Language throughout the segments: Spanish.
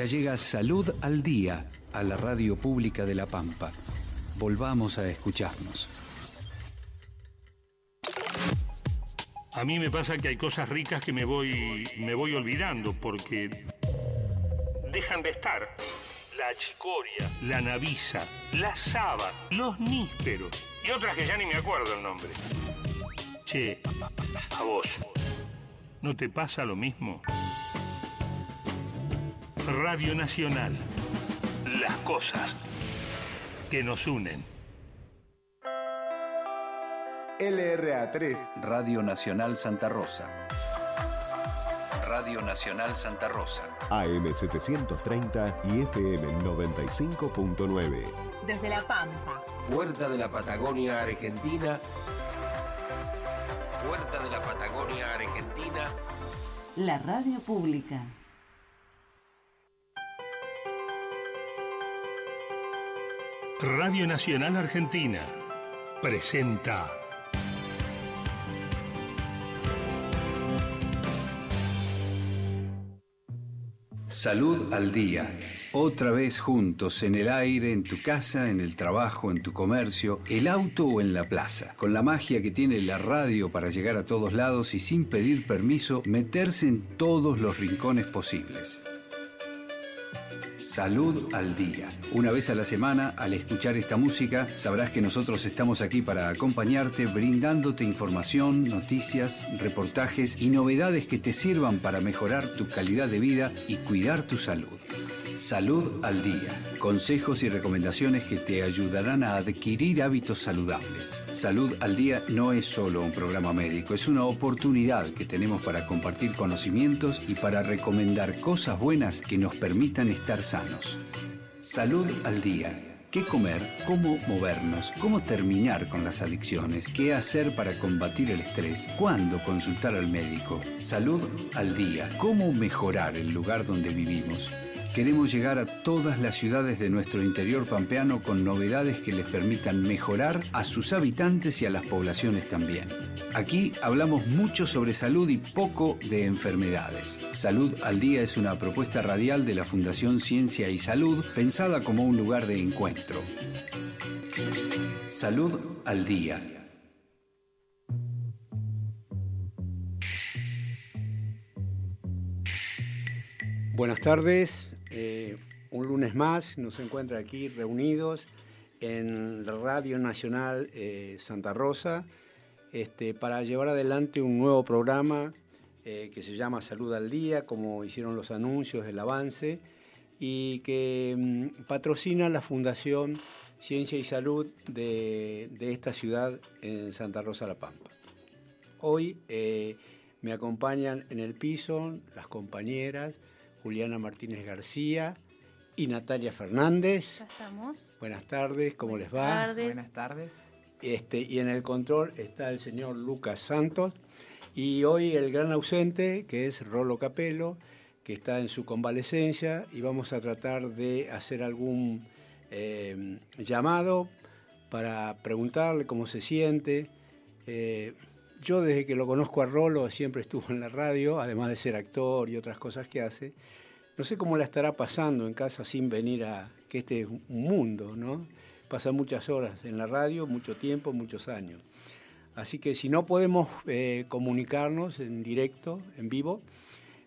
Ya llega Salud al Día a la radio pública de La Pampa. Volvamos a escucharnos. A mí me pasa que hay cosas ricas que me voy, me voy olvidando porque dejan de estar. La chicoria, la navisa, la saba, los nísperos y otras que ya ni me acuerdo el nombre. Che, a vos, ¿no te pasa lo mismo? Radio Nacional, las cosas que nos unen. LRA3 Radio Nacional Santa Rosa. Radio Nacional Santa Rosa. AM730 y FM 95.9. Desde La Pampa. Puerta de la Patagonia Argentina. Puerta de la Patagonia Argentina. La radio pública. Radio Nacional Argentina presenta Salud al Día. Otra vez juntos, en el aire, en tu casa, en el trabajo, en tu comercio, el auto o en la plaza. Con la magia que tiene la radio para llegar a todos lados y sin pedir permiso, meterse en todos los rincones posibles. Salud al Día. Una vez a la semana, al escuchar esta música, sabrás que nosotros estamos aquí para acompañarte, brindándote información, noticias, reportajes y novedades que te sirvan para mejorar tu calidad de vida y cuidar tu salud. Salud al Día. Consejos y recomendaciones que te ayudarán a adquirir hábitos saludables. Salud al Día no es solo un programa médico, es una oportunidad que tenemos para compartir conocimientos y para recomendar cosas buenas que nos permitan estar sanos. Salud al Día. ¿Qué comer? ¿Cómo movernos? ¿Cómo terminar con las adicciones? ¿Qué hacer para combatir el estrés? ¿Cuándo consultar al médico? Salud al día. ¿Cómo mejorar el lugar donde vivimos? Queremos llegar a todas las ciudades de nuestro interior pampeano con novedades que les permitan mejorar a sus habitantes y a las poblaciones también. Aquí hablamos mucho sobre salud y poco de enfermedades. Salud al Día es una propuesta radial de la Fundación Ciencia y Salud pensada como un lugar de encuentro. Salud al Día. Buenas tardes, eh, un lunes más nos encuentra aquí reunidos en la Radio Nacional eh, Santa Rosa este, para llevar adelante un nuevo programa eh, que se llama Salud al Día, como hicieron los anuncios, el avance, y que mm, patrocina la Fundación Ciencia y Salud de, de, esta ciudad en Santa Rosa La Pampa. Hoy me acompañan en el piso las compañeras, Juliana Martínez García y Natalia Fernández. Ya estamos. Buenas tardes, ¿cómo les va? Buenas tardes. Buenas tardes. Este, y en el control está el señor Lucas Santos y hoy el gran ausente que es Rolo Capelo, que está en su convalecencia y vamos a tratar de hacer algún eh, llamado para preguntarle cómo se siente. Eh, yo desde que lo conozco a Rolo siempre estuvo en la radio, además de ser actor y otras cosas que hace. No sé cómo la estará pasando en casa sin venir a que este es un mundo, ¿no? Pasa muchas horas en la radio, mucho tiempo, muchos años. Así que si no podemos eh, comunicarnos en directo, en vivo,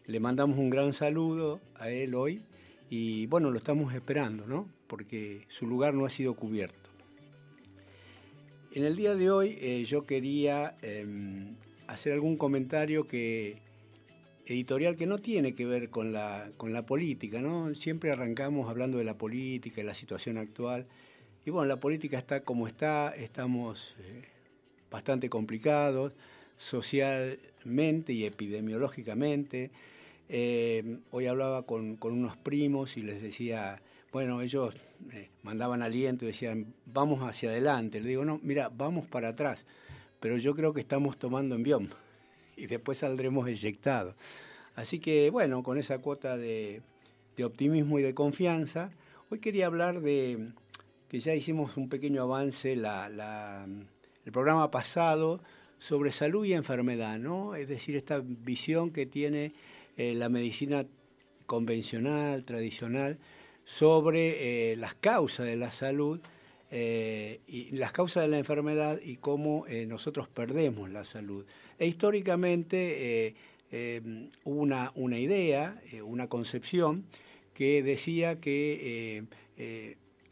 le mandamos un gran saludo a él hoy y bueno, lo estamos esperando, ¿no? Porque su lugar no ha sido cubierto. En el día de hoy eh, yo quería eh, hacer algún comentario que editorial que no tiene que ver con la, con la política, ¿no? Siempre arrancamos hablando de la política y la situación actual. Y bueno, la política está como está, estamos eh, bastante complicados socialmente y epidemiológicamente. Eh, hoy hablaba con, unos primos y les decía, bueno, ellos eh, mandaban aliento y decían, vamos hacia adelante. Le digo, no, mira, vamos para atrás, pero yo creo que estamos tomando envión y después saldremos eyectados. Así que bueno, con esa cuota de, optimismo y de confianza, hoy quería hablar de que ya hicimos un pequeño avance la, el programa pasado sobre salud y enfermedad, ¿no? Es decir, esta visión que tiene eh, la medicina convencional, tradicional, sobre eh, las causas de la salud eh, y las causas de la enfermedad y cómo eh, nosotros perdemos la salud. E históricamente hubo una, una idea, una concepción que decía que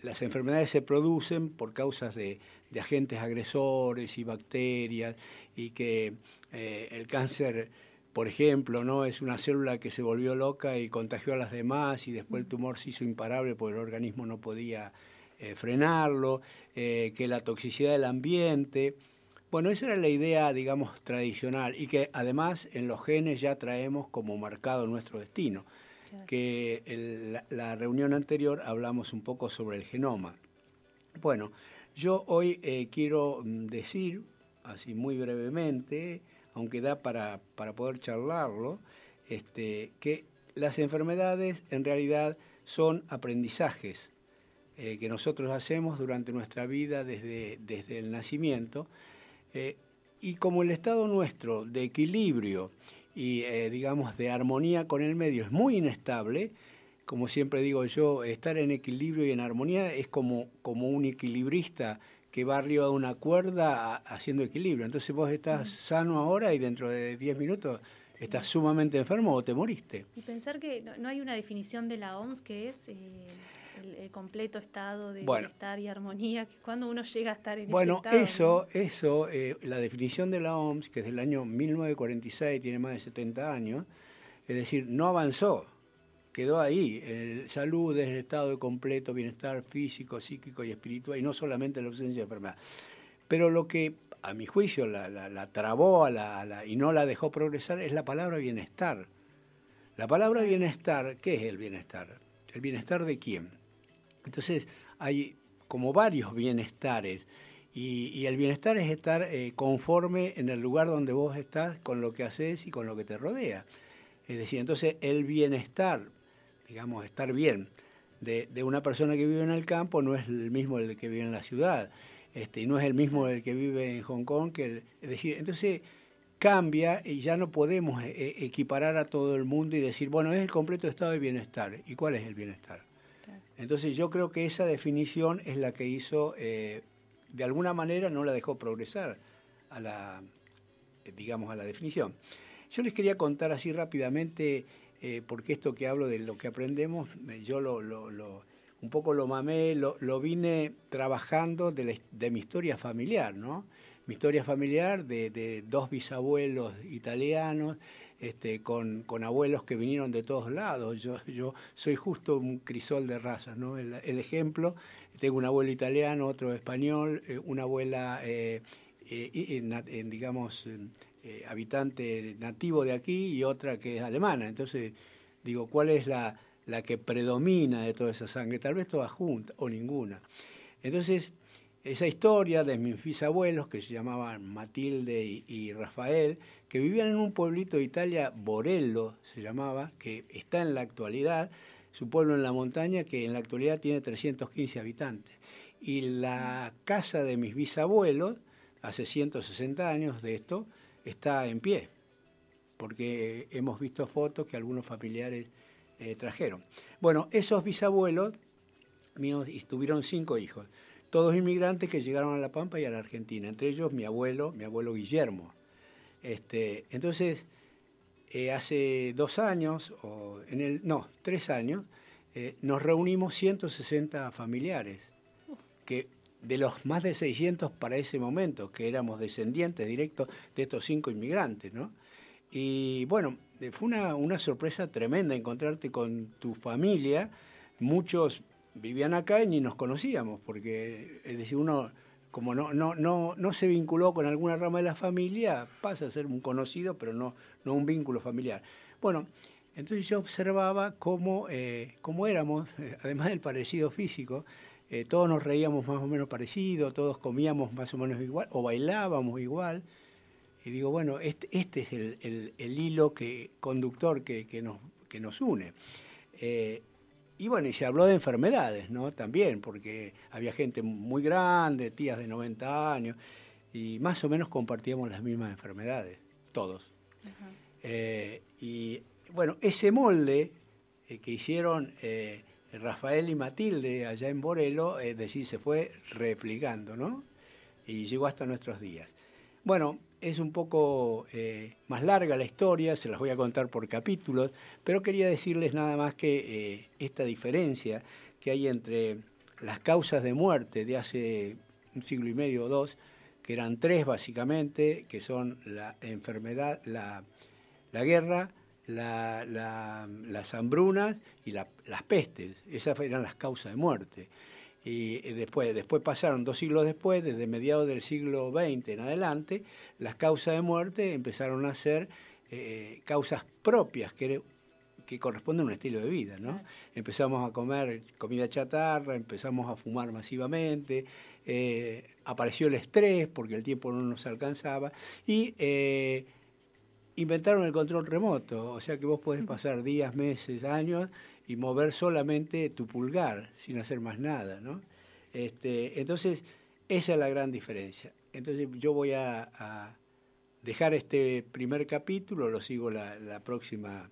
las enfermedades se producen por causas de, de agentes agresores y bacterias y que el cáncer por ejemplo, ¿no? Es una célula que se volvió loca y contagió a las demás y después el tumor se hizo imparable porque el organismo no podía eh, frenarlo, eh, que la toxicidad del ambiente. Bueno, esa era la idea, digamos, tradicional y que además en los genes ya traemos como marcado nuestro destino. Que la, reunión anterior hablamos un poco sobre el genoma. Bueno, yo hoy eh, quiero mm, decir, así muy brevemente, aunque da para, poder charlarlo, este, que las enfermedades en realidad son aprendizajes eh, que nosotros hacemos durante nuestra vida desde, desde el nacimiento. Eh, y como el estado nuestro de equilibrio y, eh, digamos, de armonía con el medio es muy inestable, como siempre digo yo, estar en equilibrio y en armonía es como, como un equilibrista que va arriba de una cuerda haciendo equilibrio. Entonces vos estás sano ahora y dentro de 10 minutos estás sumamente enfermo o te moriste. Y pensar que no, hay una definición de la OMS que es eh, el, completo estado de bienestar y armonía, que cuando uno llega a estar en bueno, ese estado. Bueno, eso, eso eh, la definición de la OMS, que es del año 1946, tiene más de 70 años, es decir, no avanzó quedó ahí. El salud es el estado de completo bienestar físico, psíquico y espiritual, y no solamente la ausencia de enfermedad. Pero lo que, a mi juicio, la, la, trabó a la, y no la dejó progresar es la palabra bienestar. La palabra bienestar, ¿qué es el bienestar? ¿El bienestar de quién? Entonces, hay como varios bienestares. Y, el bienestar es estar eh, conforme en el lugar donde vos estás con lo que haces y con lo que te rodea. Es decir, entonces el bienestar digamos, estar bien de, una persona que vive en el campo no es el mismo el que vive en la ciudad, este, y no es el mismo el que vive en Hong Kong, que es decir, entonces cambia y ya no podemos eh, eh, equiparar a todo el mundo y decir, bueno, es el completo estado de bienestar. ¿Y cuál es el bienestar? Entonces yo creo que esa definición es la que hizo, eh, de alguna manera no la dejó progresar a la, digamos, a la definición. Yo les quería contar así rápidamente eh, porque esto que hablo de lo que aprendemos, yo lo, un poco lo mamé, lo, vine trabajando de, mi historia familiar, ¿no? Mi historia familiar de, dos bisabuelos italianos, este, con, abuelos que vinieron de todos lados. Yo, yo soy justo un crisol de razas, ¿no? El, ejemplo, tengo un abuelo italiano, otro español, eh, una abuela, eh, digamos, eh, habitante nativo de aquí y otra que es alemana. Entonces, digo, ¿cuál es la, la que predomina de toda esa sangre? Tal vez todas juntas o ninguna. Entonces, esa historia de mis bisabuelos, que se llamaban Matilde y, Rafael, que vivían en un pueblito de Italia, Borello se llamaba, que está en la actualidad, su pueblo en la montaña, que en la actualidad tiene 315 habitantes. Y la casa de mis bisabuelos, hace 160 años de esto, está en pie, porque hemos visto fotos que algunos familiares eh, trajeron. Bueno, esos bisabuelos míos tuvieron cinco hijos, todos inmigrantes que llegaron a La Pampa y a la Argentina, entre ellos mi abuelo, mi abuelo Guillermo. Este, entonces, eh, hace dos años, o en el, no, tres años, eh, nos reunimos 160 familiares que de los más de 600 para ese momento, que éramos descendientes directos de estos cinco inmigrantes, ¿no? Y bueno, fue una, sorpresa tremenda encontrarte con tu familia. Muchos vivían acá y ni nos conocíamos, porque es decir, uno como no, no, no, no se vinculó con alguna rama de la familia, pasa a ser un conocido, pero no, no un vínculo familiar. Bueno, entonces yo observaba cómo, eh, cómo éramos, eh, además del parecido físico, eh, todos nos reíamos más o menos parecido, todos comíamos más o menos igual, o bailábamos igual. Y digo, bueno, este, este es el, hilo que, conductor que, nos, que nos une. Eh, y bueno, y se habló de enfermedades, ¿no? También, porque había gente muy grande, tías de 90 años, y más o menos compartíamos las mismas enfermedades, todos. Eh, y bueno, ese molde que hicieron Rafael y Matilde allá en Borelo, es decir, se fue replicando, ¿no? Y llegó hasta nuestros días. Bueno, es un poco eh, más larga la historia, se las voy a contar por capítulos, pero quería decirles nada más que eh, esta diferencia que hay entre las causas de muerte de hace un siglo y medio o dos, que eran tres básicamente, que son la enfermedad, la, guerra, las hambrunas y las pestes. Esas eran las causas de muerte y después, después pasaron dos siglos después, desde mediados del siglo XX en adelante, las causas de muerte empezaron a ser eh, causas propias, que, que corresponden a un estilo de vida. ¿no? Empezamos a comer comida chatarra, empezamos a fumar masivamente, eh, apareció el estrés porque el tiempo no nos alcanzaba y eh, inventaron el control remoto, o sea que vos podés pasar días, meses, años y mover solamente tu pulgar sin hacer más nada, ¿no? Este, entonces, esa es la gran diferencia. Entonces, yo voy a, dejar este primer capítulo, lo sigo la, próxima,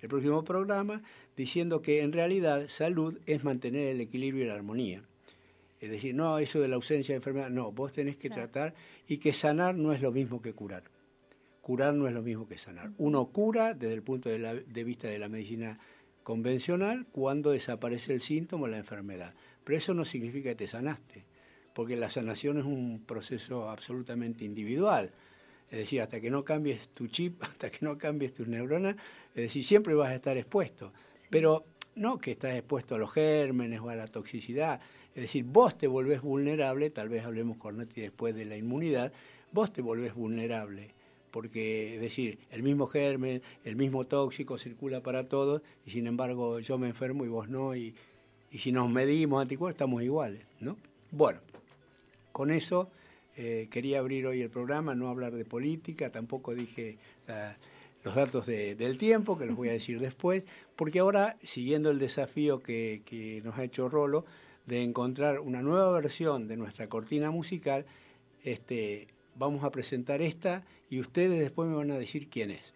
el próximo programa, diciendo que en realidad salud es mantener el equilibrio y la armonía. Es decir, no eso de la ausencia de enfermedad, no, vos tenés que tratar y que sanar no es lo mismo que curar. Curar no es lo mismo que sanar. Uno cura desde el punto de, de vista de la medicina convencional cuando desaparece el síntoma o la enfermedad. Pero eso no significa que te sanaste, porque la sanación es un proceso absolutamente individual. Es decir, hasta que no cambies tu chip, hasta que no cambies tus neuronas, es decir, siempre vas a estar expuesto. Pero no que estás expuesto a los gérmenes o a la toxicidad. Es decir, vos te volvés vulnerable, tal vez hablemos con Nati después de la inmunidad, vos te volvés vulnerable porque es decir, el mismo germen, el mismo tóxico circula para todos y sin embargo yo me enfermo y vos no y, si nos medimos anticuerpos estamos iguales, ¿no? Bueno, con eso eh, quería abrir hoy el programa, no hablar de política, tampoco dije los datos del tiempo, que los voy a decir después, porque ahora, siguiendo el desafío que, que nos ha hecho Rolo, de encontrar una nueva versión de nuestra cortina musical, este, vamos a presentar esta y ustedes después me van a decir quién es.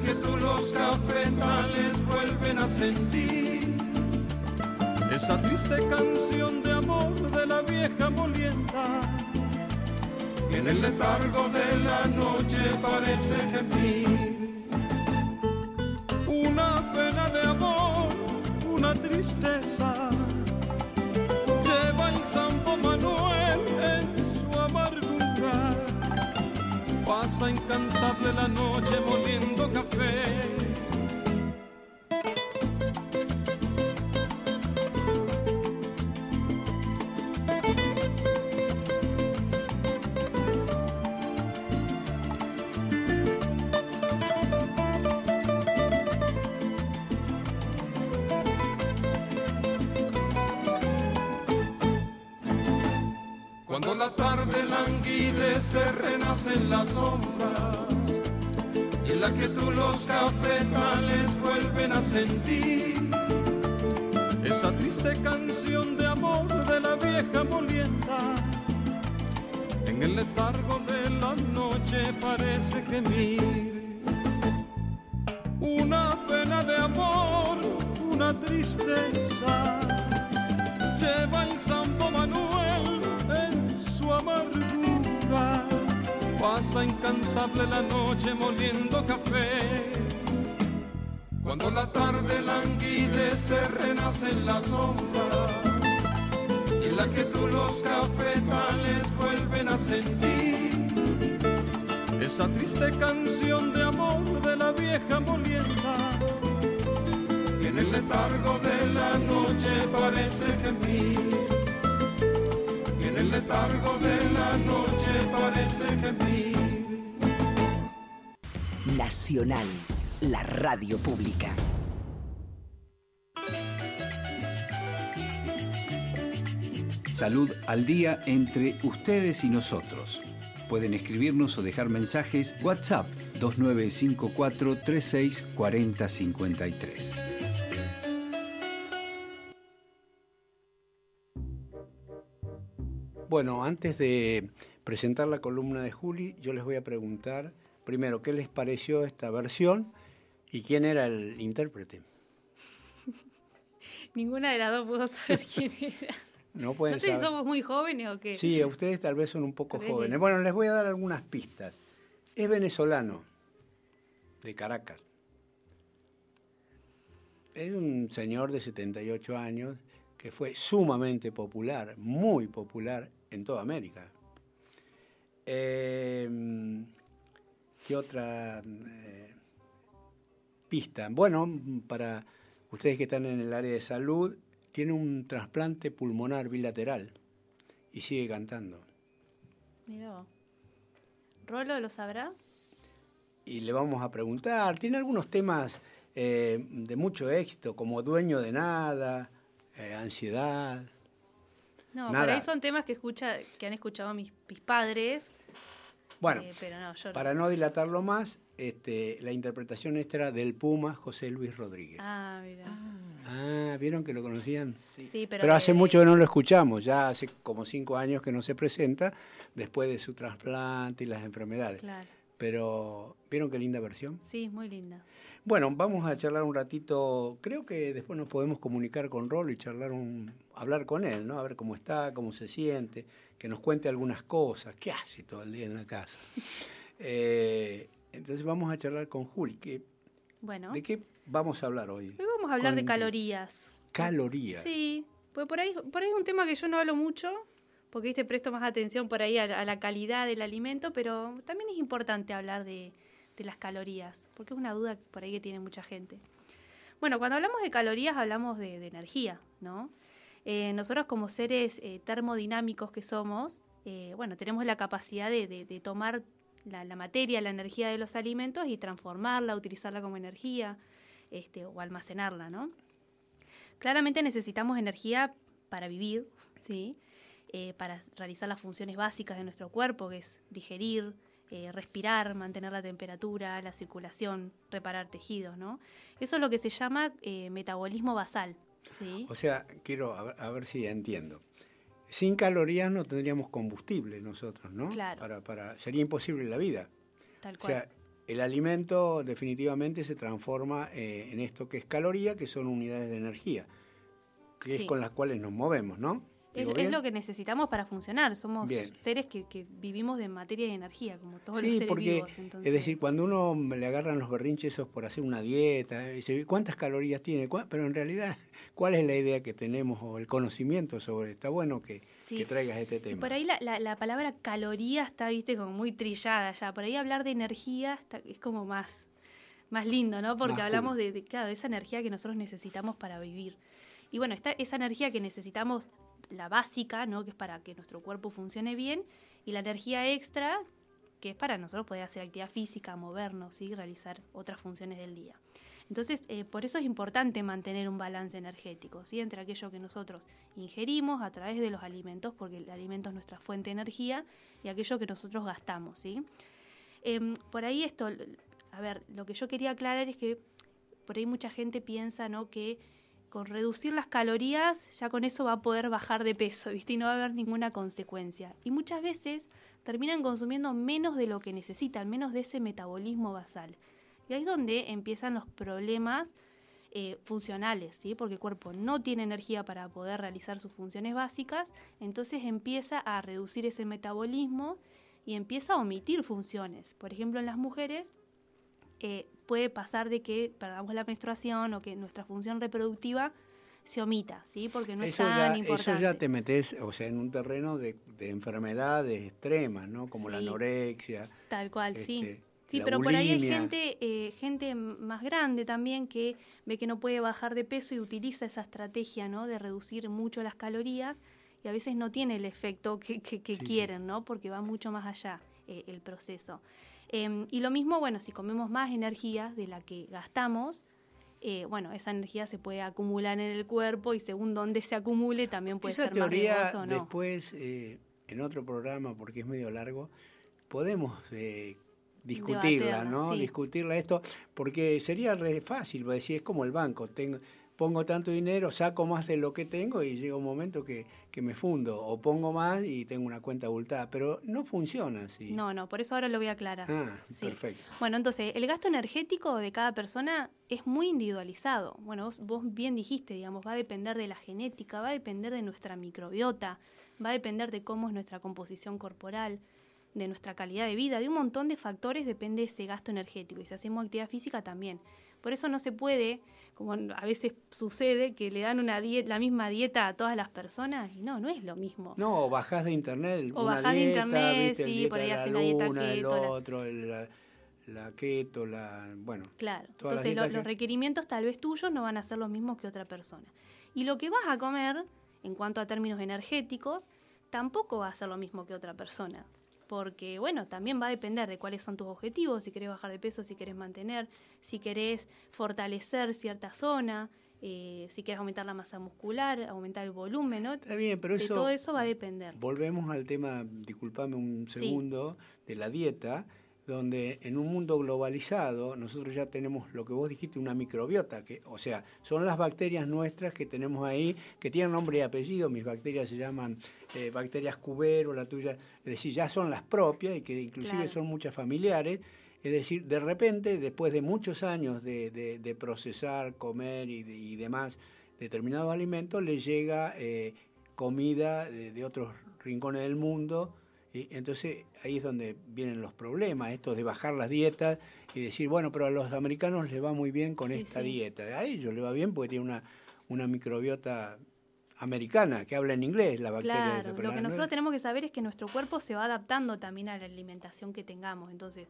que tú los cafetales vuelven a sentir. Esa triste canción de amor de la vieja molienda y en el letargo de la noche parece gemir. Una pena de amor, una tristeza incansable la noche moliendo café que tú los cafetales vuelven a sentir esa triste canción de amor de la vieja molienda. En el letargo de la noche parece gemir una pena de amor, una tristeza. Lleva el Santo Manuel Pasa incansable la noche moliendo café. Cuando la tarde languidece, renacen las sombras y en la que tú los cafetales vuelven a sentir esa triste canción de amor de la vieja molienda. Que en el letargo de la noche parece gemir. Letargo de la noche parece gemir. Nacional, la radio pública. Salud al día entre ustedes y nosotros. Pueden escribirnos o dejar mensajes WhatsApp 2954 36 Bueno, antes de presentar la columna de Juli, yo les voy a preguntar primero qué les pareció esta versión y quién era el intérprete. Ninguna de las dos pudo saber quién era. No, pueden sé si somos muy jóvenes o qué. Sí, ustedes tal vez son un poco jóvenes. Bueno, les voy a dar algunas pistas. Es venezolano, de Caracas. Es un señor de 78 años que fue sumamente popular, muy popular en toda América. Em, ¿Qué otra eh, pista? Bueno, para ustedes que están en el área de salud, tiene un trasplante pulmonar bilateral y sigue cantando. Mira, ¿Rolo lo sabrá? Y le vamos a preguntar. Tiene algunos temas eh, de mucho éxito, como Dueño de Nada, eh, Ansiedad. No, por ahí son temas que, escucha, que han escuchado mis, mis padres. Bueno, eh, para no dilatarlo más, este, la interpretación esta era del Puma José Luis Rodríguez. Ah, mira. Ah, ¿vieron que lo conocían? Sí, pero, pero hace mucho que no lo escuchamos, ya hace como cinco años que no se presenta, después de su trasplante y las enfermedades. Claro. Pero, ¿vieron qué linda versión? Sí, muy linda. Bueno, vamos a charlar un ratito, creo que después nos podemos comunicar con Rolo y charlar un, hablar con él, ¿no? A ver cómo está, cómo se siente, que nos cuente algunas cosas, qué hace todo el día en la casa. eh, entonces vamos a charlar con Juli. bueno. ¿De qué vamos a hablar hoy? Hoy vamos a hablar de calorías. Calorías. Sí, pues por ahí, por ahí es un tema que yo no hablo mucho, porque ¿viste? presto más atención por ahí a, la calidad del alimento, pero también es importante hablar de, las calorías, porque es una duda por ahí que tiene mucha gente. Bueno, cuando hablamos de calorías hablamos de, energía, ¿no? Eh, nosotros como seres eh, termodinámicos que somos, eh, bueno, tenemos la capacidad de, de tomar la, materia, la energía de los alimentos y transformarla, utilizarla como energía este, o almacenarla, ¿no? Claramente necesitamos energía para vivir, ¿sí? Para realizar las funciones básicas de nuestro cuerpo, que es digerir, eh, respirar, mantener la temperatura, la circulación, reparar tejidos, ¿no? Eso es lo que se llama eh, metabolismo basal. ¿sí? O sea, quiero a ver si entiendo sin calorías no tendríamos combustible nosotros, ¿no? Claro. Para, para, sería imposible la vida. Tal cual. O sea, el alimento definitivamente se transforma eh, en esto que es caloría, que son unidades de energía, que es con las cuales nos movemos, ¿no? Es, lo que necesitamos para funcionar. Somos seres que, vivimos de materia y energía, como todos los seres porque, vivos. Es decir, cuando uno le agarran los berrinches esos por hacer una dieta, dice, ¿cuántas calorías tiene? Pero en realidad, ¿cuál es la idea que tenemos o el conocimiento sobre? Está bueno que, traigas este tema. Por ahí la, palabra caloría está, viste, como muy trillada ya. Por ahí hablar de energía es como más, más lindo, ¿no? Porque hablamos de, de, claro, de esa energía que nosotros necesitamos para vivir. Y bueno, está esa energía que necesitamos la básica, ¿no? que es para que nuestro cuerpo funcione bien, y la energía extra, que es para nosotros poder hacer actividad física, movernos y realizar otras funciones del día. Entonces, eh, por eso es importante mantener un balance energético, ¿sí? entre aquello que nosotros ingerimos a través de los alimentos, porque el alimento es nuestra fuente de energía, y aquello que nosotros gastamos. ¿sí? Em, por ahí esto, a ver, lo que yo quería aclarar es que por ahí mucha gente piensa ¿no? que con reducir las calorías ya con eso va a poder bajar de peso, ¿viste? Y no va a haber ninguna consecuencia. Y muchas veces terminan consumiendo menos de lo que necesitan, menos de ese metabolismo basal. Y ahí es donde empiezan los problemas eh, funcionales, ¿sí? Porque el cuerpo no tiene energía para poder realizar sus funciones básicas, entonces empieza a reducir ese metabolismo y empieza a omitir funciones. Por ejemplo, en las mujeres eh, puede pasar de que perdamos la menstruación o que nuestra función reproductiva se omita, ¿sí? Porque no eso es tan ya, importante. Eso ya te metes, o sea, en un terreno de, de enfermedades extremas, ¿no? Como la anorexia. Tal cual, sí. este, Sí, pero por ahí hay gente, eh, gente más grande también que ve que no puede bajar de peso y utiliza esa estrategia, ¿no? De reducir mucho las calorías y a veces no tiene el efecto que, que- que Sí, sí. quieren, ¿no? Porque va mucho más allá eh, el proceso. Em, y lo mismo, bueno, si comemos más energía de la que gastamos, eh, bueno, esa energía se puede acumular en el cuerpo y según dónde se acumule también puede Esa ser teoría más o no. después, eh, en otro programa, porque es medio largo, podemos eh, discutirla, ¿no? sí. Discutirla esto, porque sería re fácil, decir, es como el banco, tengo, pongo tanto dinero, saco más de lo que tengo y llega un momento que, que me fundo, o pongo más y tengo una cuenta abultada, pero no funciona así. No, no, por eso ahora lo voy a aclarar. Ah, Sí. perfecto. Bueno, entonces, el gasto energético de cada persona es muy individualizado. Bueno, vos, vos bien dijiste, digamos, va a depender de la genética, va a depender de nuestra microbiota, va a depender de cómo es nuestra composición corporal, de nuestra calidad de vida, de un montón de factores depende ese gasto energético. Y si hacemos actividad física también. Por eso no se puede, como a veces sucede, que le dan una la misma dieta a todas las personas y no, no es lo mismo. No, o bajás de internet, O una bajás de internet, viste, el sí, dieta por ahí hacen la dieta luna, el keto, la- otro, el- la, la keto, la, bueno, Claro, entonces lo- los que- requerimientos tal vez tuyos no van a ser los mismos que otra persona. Y lo que vas a comer, en cuanto a términos energéticos, tampoco va a ser lo mismo que otra persona. Porque, bueno, también va a depender de cuáles son tus objetivos, si querés bajar de peso, si querés mantener, si querés fortalecer cierta zona, eh, si querés aumentar la masa muscular, aumentar el volumen, ¿no? está bien, pero de eso... todo eso va a depender. Volvemos al tema, disculpame un Sí. segundo, de la dieta, donde en un mundo globalizado nosotros ya tenemos lo que vos dijiste, una microbiota, que, o sea, son las bacterias nuestras que tenemos ahí, que tienen nombre y apellido, mis bacterias se llaman eh, bacterias cubero, la tuya, es decir, ya son las propias y que inclusive Claro. son muchas familiares, es decir, de repente, después de muchos años de, de- de procesar, comer y, de- y demás determinados alimentos, le llega eh, comida de otros rincones del mundo. Y entonces ahí es donde vienen los problemas, estos de bajar las dietas y decir, bueno, pero a los americanos les va muy bien con Sí, esta sí. dieta. A ellos les va bien porque tiene una, una microbiota americana que habla en inglés, la bacteria. Claro, lo que nosotros tenemos que saber es que nuestro cuerpo se va adaptando también a la alimentación que tengamos. Entonces,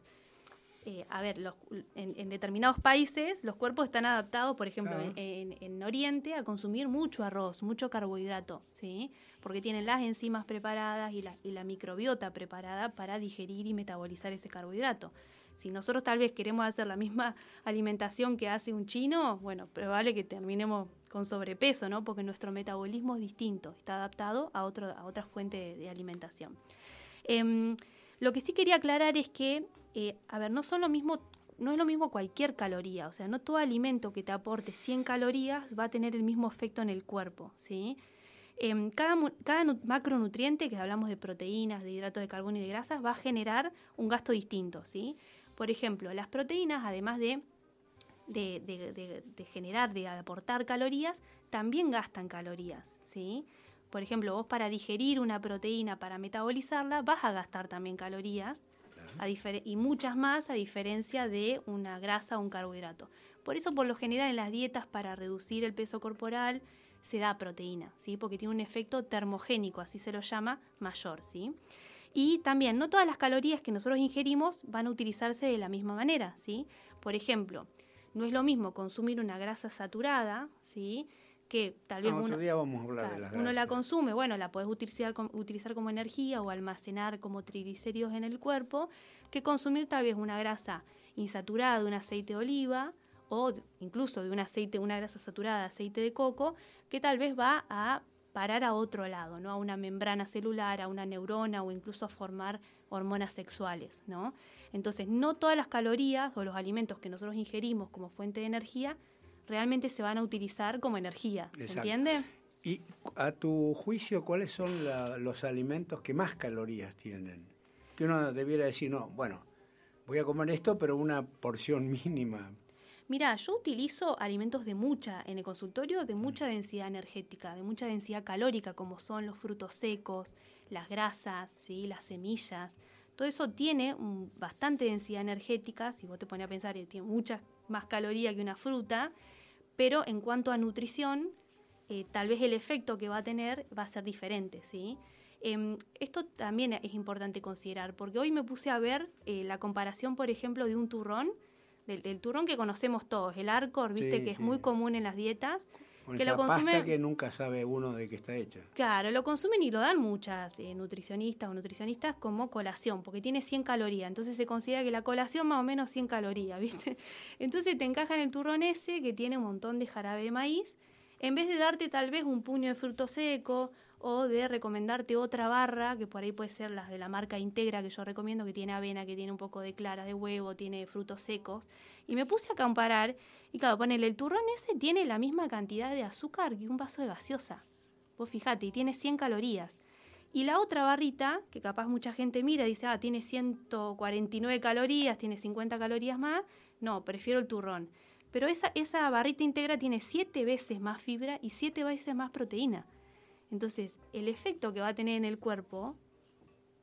eh, a ver, los- en, en determinados países los cuerpos están adaptados, por ejemplo, Claro. en, en- en Oriente, a consumir mucho arroz, mucho carbohidrato, ¿sí? Porque tienen las enzimas preparadas y la, y la microbiota preparada para digerir y metabolizar ese carbohidrato. Si nosotros tal vez queremos hacer la misma alimentación que hace un chino, bueno, probable que terminemos con sobrepeso, ¿no? Porque nuestro metabolismo es distinto, está adaptado a, otro, a otra fuente de, de alimentación. Em, lo que sí quería aclarar es que, eh, a ver, no son lo mismo, no es lo mismo cualquier caloría, o sea, no todo alimento que te aporte 100 calorías va a tener el mismo efecto en el cuerpo, ¿sí? Em, cada, macronutriente, que hablamos de proteínas, de hidratos de carbono y de grasas, va a generar un gasto distinto, ¿sí? Por ejemplo, las proteínas, además de, de, de- de- de generar, de aportar calorías, también gastan calorías, ¿sí? Por ejemplo, vos para digerir una proteína, para metabolizarla, vas a gastar también calorías y muchas más a diferencia de una grasa o un carbohidrato. Por eso, por lo general, en las dietas para reducir el peso corporal se da proteína, ¿sí? porque tiene un efecto termogénico, así se lo llama, mayor. ¿sí? Y también, no todas las calorías que nosotros ingerimos van a utilizarse de la misma manera. ¿sí? Por ejemplo, no es lo mismo consumir una grasa saturada, ¿sí? Que tal vez Ah, otro uno- día vamos a hablar de Claro, las uno la consume, bueno, la puedes utilizar, com- utilizar como energía o almacenar como triglicéridos en el cuerpo, que consumir tal vez una grasa insaturada de un aceite de oliva o incluso de un aceite, una grasa saturada de aceite de coco, que tal vez va a parar a otro lado, ¿no? A una membrana celular, a una neurona o incluso a formar hormonas sexuales, ¿no? Entonces, no todas las calorías o los alimentos que nosotros ingerimos como fuente de energía realmente se van a utilizar como energía, ¿se Exacto. entiende? Y a tu juicio, ¿cuáles son la- los alimentos que más calorías tienen? Que uno debiera decir, no, bueno, voy a comer esto, pero una porción mínima. Mira, yo utilizo alimentos de mucha, en el consultorio, de mucha densidad energética, de mucha densidad calórica, como son los frutos secos, las grasas, ¿sí? las semillas. Todo eso tiene mm, bastante densidad energética, si vos te pones a pensar, eh, tiene mucha más caloría que una fruta, pero en cuanto a nutrición, eh, tal vez el efecto que va a tener va a ser diferente, ¿sí? Em, esto también es importante considerar, porque hoy me puse a ver eh, la comparación, por ejemplo, de un turrón, del, turrón que conocemos todos, el arcor, viste, que es muy común en las dietas, que lo consumen, que nunca sabe uno de qué está hecha. Claro, lo consumen y lo dan muchas eh, nutricionistas o nutricionistas como colación, porque tiene 100 calorías. Entonces se considera que la colación más o menos 100 calorías, ¿viste? Entonces te encaja en el turrón ese que tiene un montón de jarabe de maíz, en vez de darte tal vez un puño de fruto seco o de recomendarte otra barra, que por ahí puede ser las de la marca Integra, que yo recomiendo, que tiene avena, que tiene un poco de clara de huevo, tiene frutos secos. Y me puse a comparar, y claro, ponele, el turrón ese tiene la misma cantidad de azúcar que un vaso de gaseosa. Vos fijate, y tiene 100 calorías. Y la otra barrita, que capaz mucha gente mira y dice, ah, tiene 149 calorías, tiene 50 calorías más, no, prefiero el turrón. Pero esa, esa barrita íntegra tiene 7 veces más fibra y 7 veces más proteína. Entonces, el efecto que va a tener en el cuerpo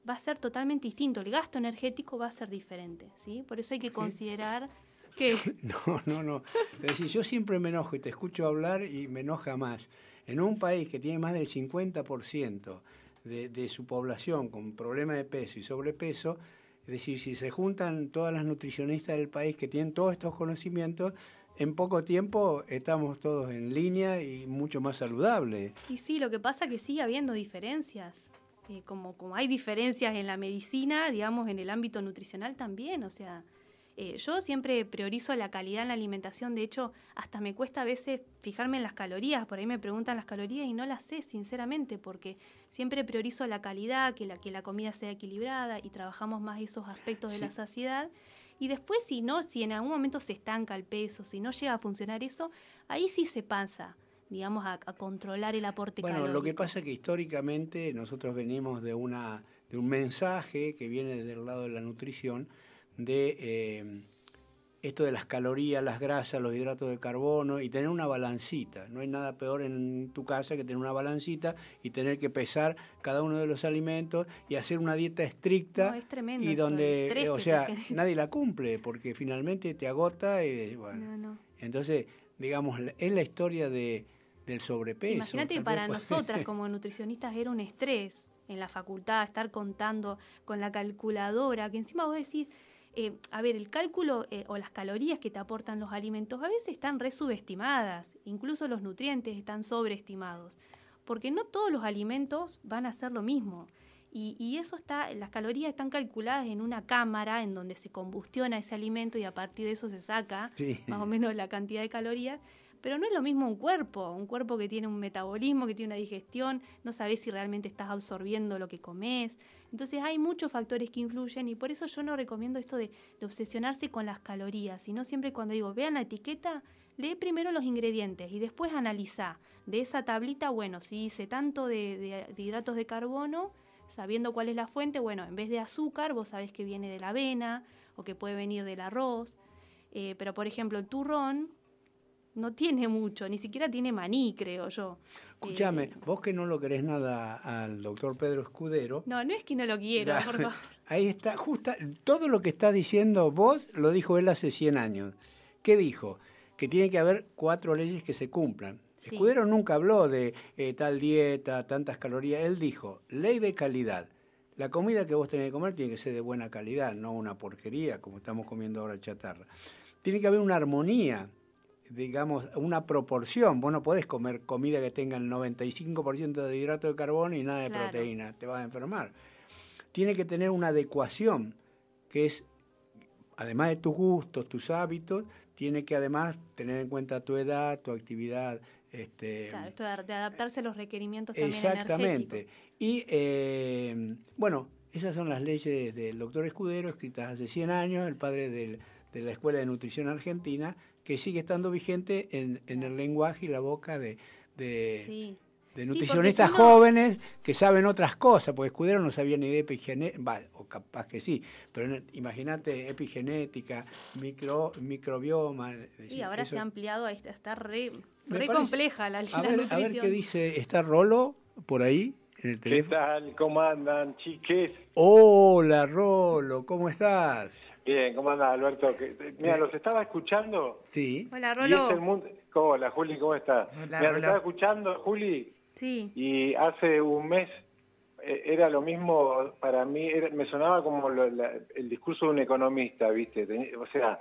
va a ser totalmente distinto. El gasto energético va a ser diferente, ¿sí? Por eso hay que considerar que... No, no, no. Es decir, yo siempre me enojo y te escucho hablar y me enoja más. En un país que tiene más del 50% de, de su población con problemas de peso y sobrepeso, es decir, si se juntan todas las nutricionistas del país que tienen todos estos conocimientos, en poco tiempo estamos todos en línea y mucho más saludable. Y sí, lo que pasa es que sigue habiendo diferencias. Eh, como, como hay diferencias en la medicina, digamos, en el ámbito nutricional también. O sea, eh, yo siempre priorizo la calidad en la alimentación. De hecho, hasta me cuesta a veces fijarme en las calorías. Por ahí me preguntan las calorías y no las sé, sinceramente, porque siempre priorizo la calidad, que la, que la comida sea equilibrada y trabajamos más esos aspectos de la saciedad. Y después, si no, si en algún momento se estanca el peso, si no llega a funcionar eso, ahí sí se pasa, digamos, a, controlar el aporte bueno, lo que pasa es que históricamente nosotros venimos de, una, de un mensaje que viene del lado de la nutrición de eh, esto de las calorías, las grasas, los hidratos de carbono y tener una balancita. No hay nada peor en tu casa que tener una balancita y tener que pesar cada uno de los alimentos y hacer una dieta estricta es tremendo y donde, o sea, nadie la cumple porque finalmente te agota y bueno. Entonces, digamos, es la historia de, del sobrepeso. Imagínate que para nosotras como nutricionistas era un estrés en la facultad estar contando con la calculadora, que encima vos decís eh, a ver, el cálculo eh, o las calorías que te aportan los alimentos a veces están resubestimadas, incluso los nutrientes están sobreestimados, porque no todos los alimentos van a ser lo mismo. Y, eso está, las calorías están calculadas en una cámara en donde se combustiona ese alimento y a partir de eso se saca más o menos la cantidad de calorías. Pero no es lo mismo un cuerpo, un cuerpo que tiene un metabolismo, que tiene una digestión, no sabes si realmente estás absorbiendo lo que comes. Entonces hay muchos factores que influyen y por eso yo no recomiendo esto de, obsesionarse con las calorías, sino siempre cuando digo, vean la etiqueta, lee primero los ingredientes y después analiza de esa tablita, bueno, si dice tanto de, hidratos de carbono, sabiendo cuál es la fuente, bueno, en vez de azúcar, vos sabés que viene de la avena o que puede venir del arroz. Eh, pero por ejemplo, el turrón no tiene mucho, ni siquiera tiene maní, creo yo. Escúchame, eh, vos que no lo querés nada al doctor Pedro Escudero. No, no es que no lo quiero, por favor. Ahí está, justa, todo lo que está diciendo vos lo dijo él hace 100 años. ¿Qué dijo? Que tiene que haber cuatro leyes que se cumplan. Escudero nunca habló de eh, tal dieta, tantas calorías. Él dijo, ley de calidad. La comida que vos tenés que comer tiene que ser de buena calidad, no una porquería como estamos comiendo ahora chatarra. Tiene que haber una armonía digamos, una proporción. Vos no podés comer comida que tenga el 95% de hidrato de carbono y nada de proteína, te vas a enfermar. Tiene que tener una adecuación, que es, además de tus gustos, tus hábitos, tiene que además tener en cuenta tu edad, tu actividad. Este, claro, esto de adaptarse a los requerimientos también Exactamente. Y eh, bueno, esas son las leyes del doctor Escudero, escritas hace 100 años, el padre de la Escuela de Nutrición Argentina, que sigue estando vigente en, en el lenguaje y la boca de, de, nutricionistas jóvenes que saben otras cosas, porque Escudero no sabía ni de epigenética, o capaz que sí, pero imagínate epigenética, micro, microbioma. Sí, ahora se ha ampliado, a está re, re compleja la, a ver, A ver qué dice, ¿está Rolo por ahí? En el teléfono. ¿Qué tal? ¿Cómo andan, chiques? Hola, Rolo, ¿cómo estás? Bien, ¿cómo anda Alberto? Que- Mira, los estaba escuchando. Sí. Hola, y Rolo. es el mundo... Hola, Juli, ¿cómo estás? Hola, Mira, los estaba escuchando, Juli, Sí. y hace un mes eh, era lo mismo para mí, era- me sonaba como lo- la- el discurso de un economista, ¿viste? Tenía- o sea,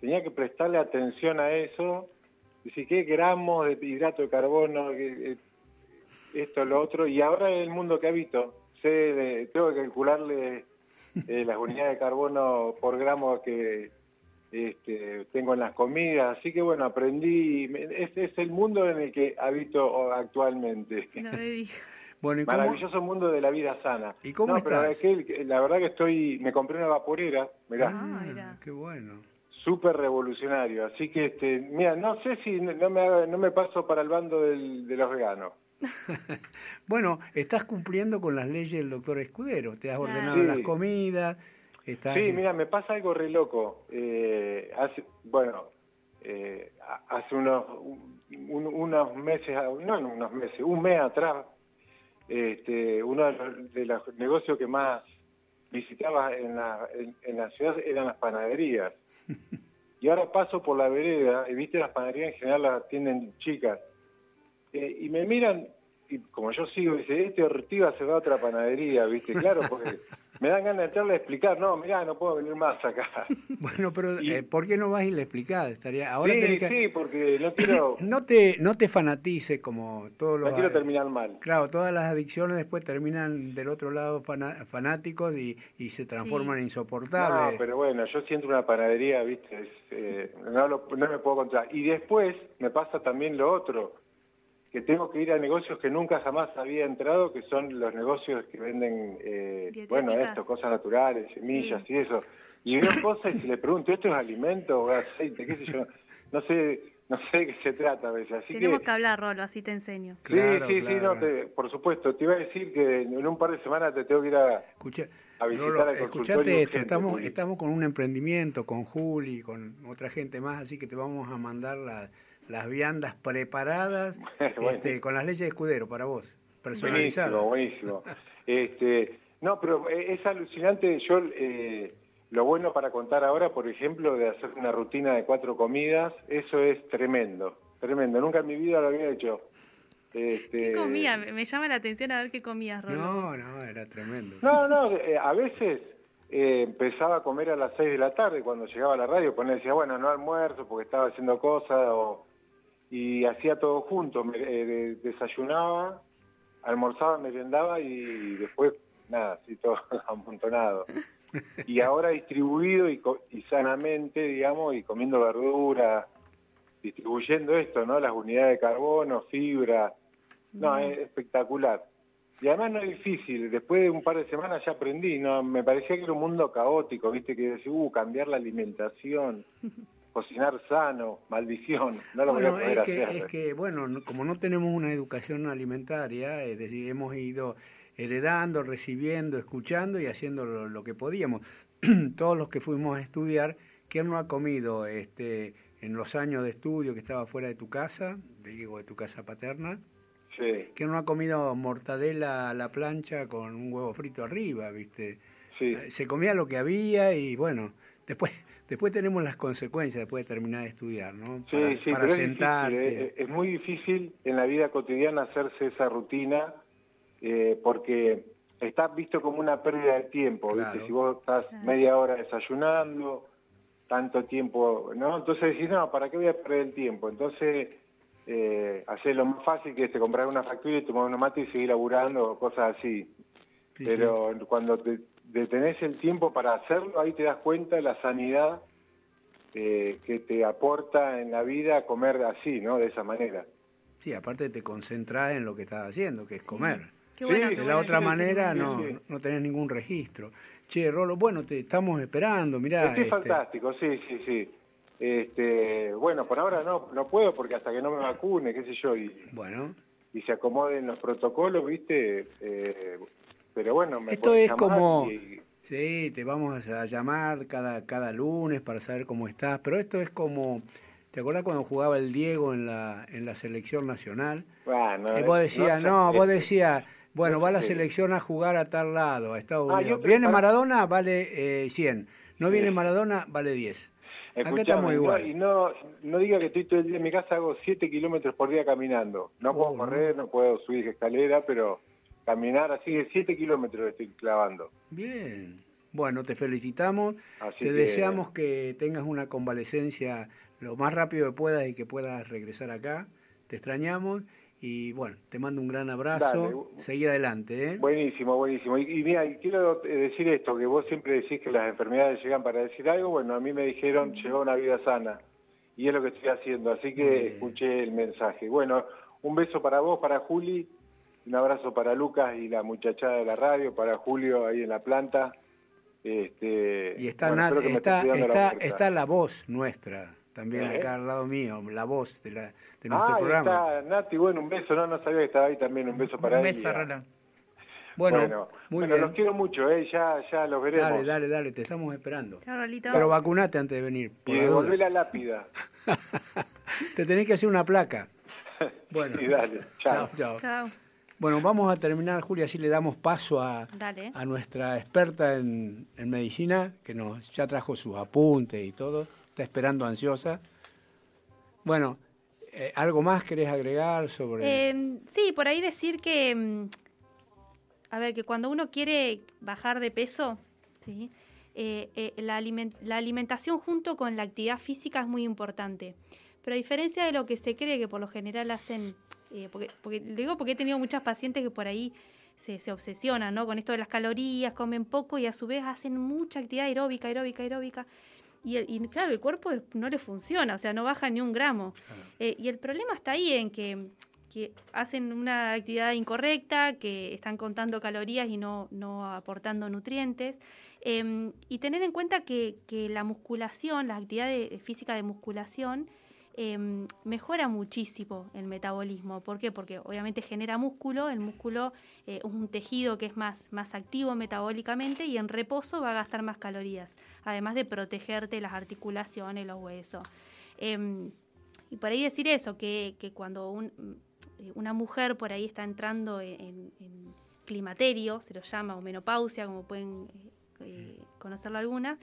tenía que prestarle atención a eso, decir, ¿qué gramos de hidrato de carbono? ¿Qué- eh, esto, lo otro, y ahora es el mundo que habito. Sé, de- tengo que calcularle eh, las unidades de carbono por gramo que este, tengo en las comidas, así que bueno, aprendí, me- es, es el mundo en el que habito actualmente. No me digas. Bueno, ¿y cómo, Maravilloso mundo de la vida sana. ¿Y cómo no, pero estás? es que, que la verdad que estoy, me compré una vaporera, mirá, Ah, qué bueno. súper revolucionario, así que, este, mira, no sé si no me, haga- no me paso para el bando del- de los veganos. Bueno, estás cumpliendo con las leyes del doctor Escudero. Te has ordenado Sí. las comidas. Estás... Sí, mira, me pasa algo re loco. Eh, hace, bueno, eh, ha- hace unos, un- unos meses, no unos meses, un mes atrás, este, uno de los, de los negocios que más visitaba en la, en, en la ciudad eran las panaderías. Y ahora paso por la vereda, y viste, las panaderías en general las atienden chicas. Eh, y me miran, y como yo sigo, dice, este Ortiva se va a otra panadería, viste, claro, porque me dan ganas de entrarle a explicar, no, mirá, no puedo venir más acá. Bueno, pero eh, ¿por qué no vas y le explicás? Estaría... Ahora sí, tenés que... sí, porque no quiero, No te, no te fanatices como todos los... no quiero terminar mal. Claro, todas las adicciones después terminan del otro lado fana- fanáticos y, y se transforman en No, insoportables. pero bueno, yo siento una panadería, viste, es, eh, no, lo- no me puedo contar. Y después me pasa también lo otro, que tengo que ir a negocios que nunca jamás había entrado, que son los negocios que venden, eh, bueno, esto, cosas naturales, semillas y eso. Y veo cosas y le pregunto, ¿esto es alimento o aceite? ¿Qué sé yo? No sé, no sé de qué se trata a veces. Así Tenemos que, que hablar, Rolo, así te enseño. sí, sí, sí, no, te- por supuesto. Te iba a decir que en un par de semanas te tengo que ir a, Escucha, a visitar Rolo, el escuchate esto, urgente, estamos, estamos con un emprendimiento, con Juli, con otra gente más, así que te vamos a mandar la- las viandas preparadas Bueno. este, con las leyes de escudero para vos, Buenísimo, personalizadas. buenísimo. Este, no, pero eh, es alucinante. Yo eh, lo bueno para contar ahora, por ejemplo, de hacer una rutina de cuatro comidas, eso es tremendo, tremendo. Nunca en mi vida lo había hecho. Este, ¿Qué comía? Me llama la atención a ver qué comías. No, no, era tremendo. No, no, eh, a veces eh, empezaba a comer a las 6 de la tarde cuando llegaba a la radio, ponía, decía, bueno, no almuerzo porque estaba haciendo cosas, o- y hacía todo junto, me- eh, de- desayunaba, almorzaba, merendaba y después, nada, así todo amontonado. Y ahora distribuido y, y sanamente, digamos, y comiendo verdura, distribuyendo esto, ¿no? Las unidades de carbono, fibra, no, es espectacular. Y además no es difícil, después de un par de semanas ya aprendí, no me parecía que era un mundo caótico, viste, que decía, uh, cambiar la alimentación, cocinar sano, maldición, no lo Bueno, voy a poder es que, hacer. es que, bueno, no- como no tenemos una educación alimentaria, es decir, hemos ido heredando, recibiendo, escuchando y haciendo lo, lo que podíamos. Todos los que fuimos a estudiar, ¿quién no ha comido este, en los años de estudio que estaba fuera de tu casa, digo, de tu casa paterna? Sí, ¿Quién no ha comido mortadela a la plancha con un huevo frito arriba, viste? sí. Eh, Se comía lo que había y bueno, después después tenemos las consecuencias después de terminar de estudiar, ¿no? Sí, para sí, para pero es sentarte. difícil, ¿eh? es muy difícil en la vida cotidiana hacerse esa rutina eh, porque está visto como una pérdida de tiempo, ¿viste? Si vos estás media hora desayunando, tanto tiempo, ¿no? Entonces decís, no, ¿para qué voy a perder el tiempo? Entonces, eh, hacer lo más fácil que es te comprar una factura y tomar una mate y seguir laburando o cosas así. Sí, Pero cuando te detenés el tiempo para hacerlo, ahí te das cuenta de la sanidad eh, que te aporta en la vida comer así, ¿no? De esa manera. Sí, aparte te concentras en lo que estás haciendo, que es comer. Qué Sí, qué De la otra manera no, no tenés ningún registro. Che, Rolo, bueno, te estamos esperando, mirá. Estoy este, fantástico, sí, sí, sí. Este, bueno, por ahora no, no puedo porque hasta que no me vacune, qué sé yo, y, bueno, y se acomoden los protocolos, ¿viste? Eh, pero bueno, me esto es como... y- Sí, te vamos a llamar cada, cada lunes para saber cómo estás, pero esto es como... ¿Te acuerdas cuando jugaba el Diego en la, en la selección nacional? bueno, Y vos decías, no, no, vos decías, bueno, no va la selección a jugar a tal lado, a Estados Ah, Unidos. Viene Maradona, vale eh, 100. No viene Maradona, vale 10. Acá estamos igual. y no, no diga que estoy todo el día en mi casa, hago 7 kilómetros por día caminando. No puedo Oh, correr, no. puedo subir escalera, pero caminar así de 7 kilómetros estoy clavando. Bien. Bueno, te felicitamos. Así te que- deseamos que tengas una convalecencia lo más rápido que puedas y que puedas regresar acá. Te extrañamos y bueno, te mando un gran abrazo. Dale. Seguí adelante, ¿eh? Buenísimo, buenísimo. Y, y mira, y quiero eh, decir esto, que vos siempre decís que las enfermedades llegan para decir algo. Bueno, a mí me dijeron, llegó una vida sana. Y es lo que estoy haciendo, así que escuché el mensaje. Bueno, un beso para vos, para Juli, un abrazo para Lucas y la muchachada de la radio, para Julio ahí en la planta. Este, Y está, bueno, está, la está, la voz nuestra, también ¿Eh? acá al lado mío, la voz de, la, de nuestro ah, programa. está Nati, bueno, un beso, no, no sabía que estaba ahí también, un beso para Un él. beso, y a- Rolón. Bueno, Bueno, muy bueno, bien. los quiero mucho, eh, ya, ya los veremos. Dale, dale, dale, te estamos esperando. Chao, Rolito. Pero vacunate antes de venir. por Y devolvé la lápida. Te tenés que hacer una placa. Bueno, Y dale, chao. chao. Chao. Bueno, vamos a terminar, Julia, así le damos paso a, nuestra experta en, en medicina, que nos ya trajo sus apuntes y todo. Está esperando ansiosa. Bueno, eh, ¿algo más querés agregar sobre...? Eh, sí, por ahí decir que, mm, a ver, que cuando uno quiere bajar de peso, ¿sí? Eh, eh, la, aliment- la alimentación junto con la actividad física es muy importante. Pero a diferencia de lo que se cree que por lo general hacen, eh, porque, porque digo porque he tenido muchas pacientes que por ahí se, se obsesionan ¿no? con esto de las calorías, comen poco y a su vez hacen mucha actividad aeróbica, aeróbica, aeróbica. Y, el- y claro, el cuerpo no le funciona, o sea, no baja ni un gramo. Eh, y el problema está ahí en que, que hacen una actividad incorrecta, que están contando calorías y no, no aportando nutrientes. Em, y tener en cuenta que, que la musculación, la actividad de- física de musculación, em, mejora muchísimo el metabolismo. ¿Por qué? Porque obviamente genera músculo, el músculo eh, es un tejido que es más, más activo metabólicamente y en reposo va a gastar más calorías, además de protegerte las articulaciones, los huesos. Em, y por ahí decir eso, que, que cuando mm, una mujer por ahí está entrando en, en- en climaterio, se lo llama, o menopausia, como pueden eh, eh, conocerlo algunas,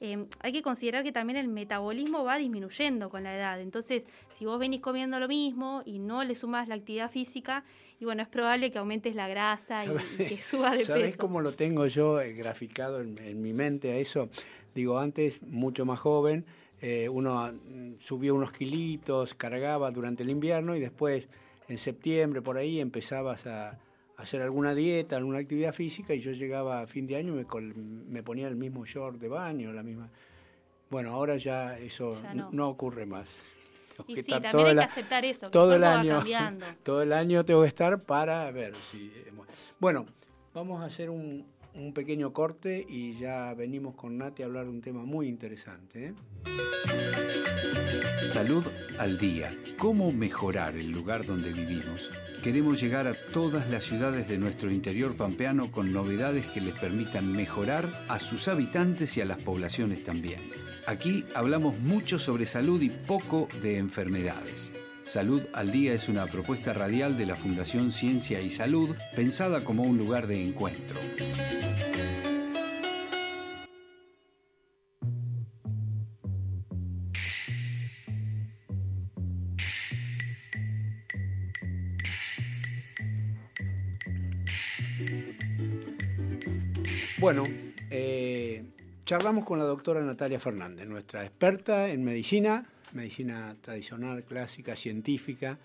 eh, hay que considerar que también el metabolismo va disminuyendo con la edad. Entonces, si vos venís comiendo lo mismo y no le sumás la actividad física, y bueno, es probable que aumentes la grasa y, y que suba de ¿Sabés peso. cómo lo tengo yo eh, graficado en, en mi mente a eso? Digo, antes, mucho más joven, eh, uno mm, subía unos kilitos, cargaba durante el invierno y después, en septiembre, por ahí, empezabas a hacer alguna dieta, alguna actividad física y yo llegaba a fin de año y me, col- me ponía el mismo short de baño, la misma... Bueno, ahora ya eso Ya no. no. ocurre más. Tengo Y que sí, estar también todo hay el que aceptar eso, que el todo año, cambiando. todo el año tengo que estar para ver si. eh, Bueno, vamos a hacer un, un pequeño corte y ya venimos con Nati a hablar de un tema muy interesante. ¿eh? Salud al día. ¿Cómo mejorar el lugar donde vivimos? Queremos llegar a todas las ciudades de nuestro interior pampeano con novedades que les permitan mejorar a sus habitantes y a las poblaciones también. Aquí hablamos mucho sobre salud y poco de enfermedades. Salud al Día es una propuesta radial de la Fundación Ciencia y Salud pensada como un lugar de encuentro. Bueno, eh, charlamos con la doctora Natalia Fernández, nuestra experta en medicina, medicina tradicional, clásica, científica,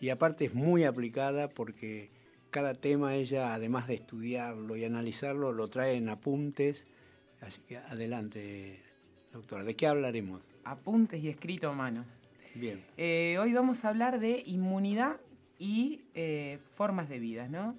y aparte es muy aplicada porque cada tema ella, además de estudiarlo y analizarlo, lo trae en apuntes. Así que adelante, doctora, ¿de qué hablaremos? Apuntes y escrito a mano. Bien. Eh, hoy vamos a hablar de inmunidad y eh, formas de vida, ¿no?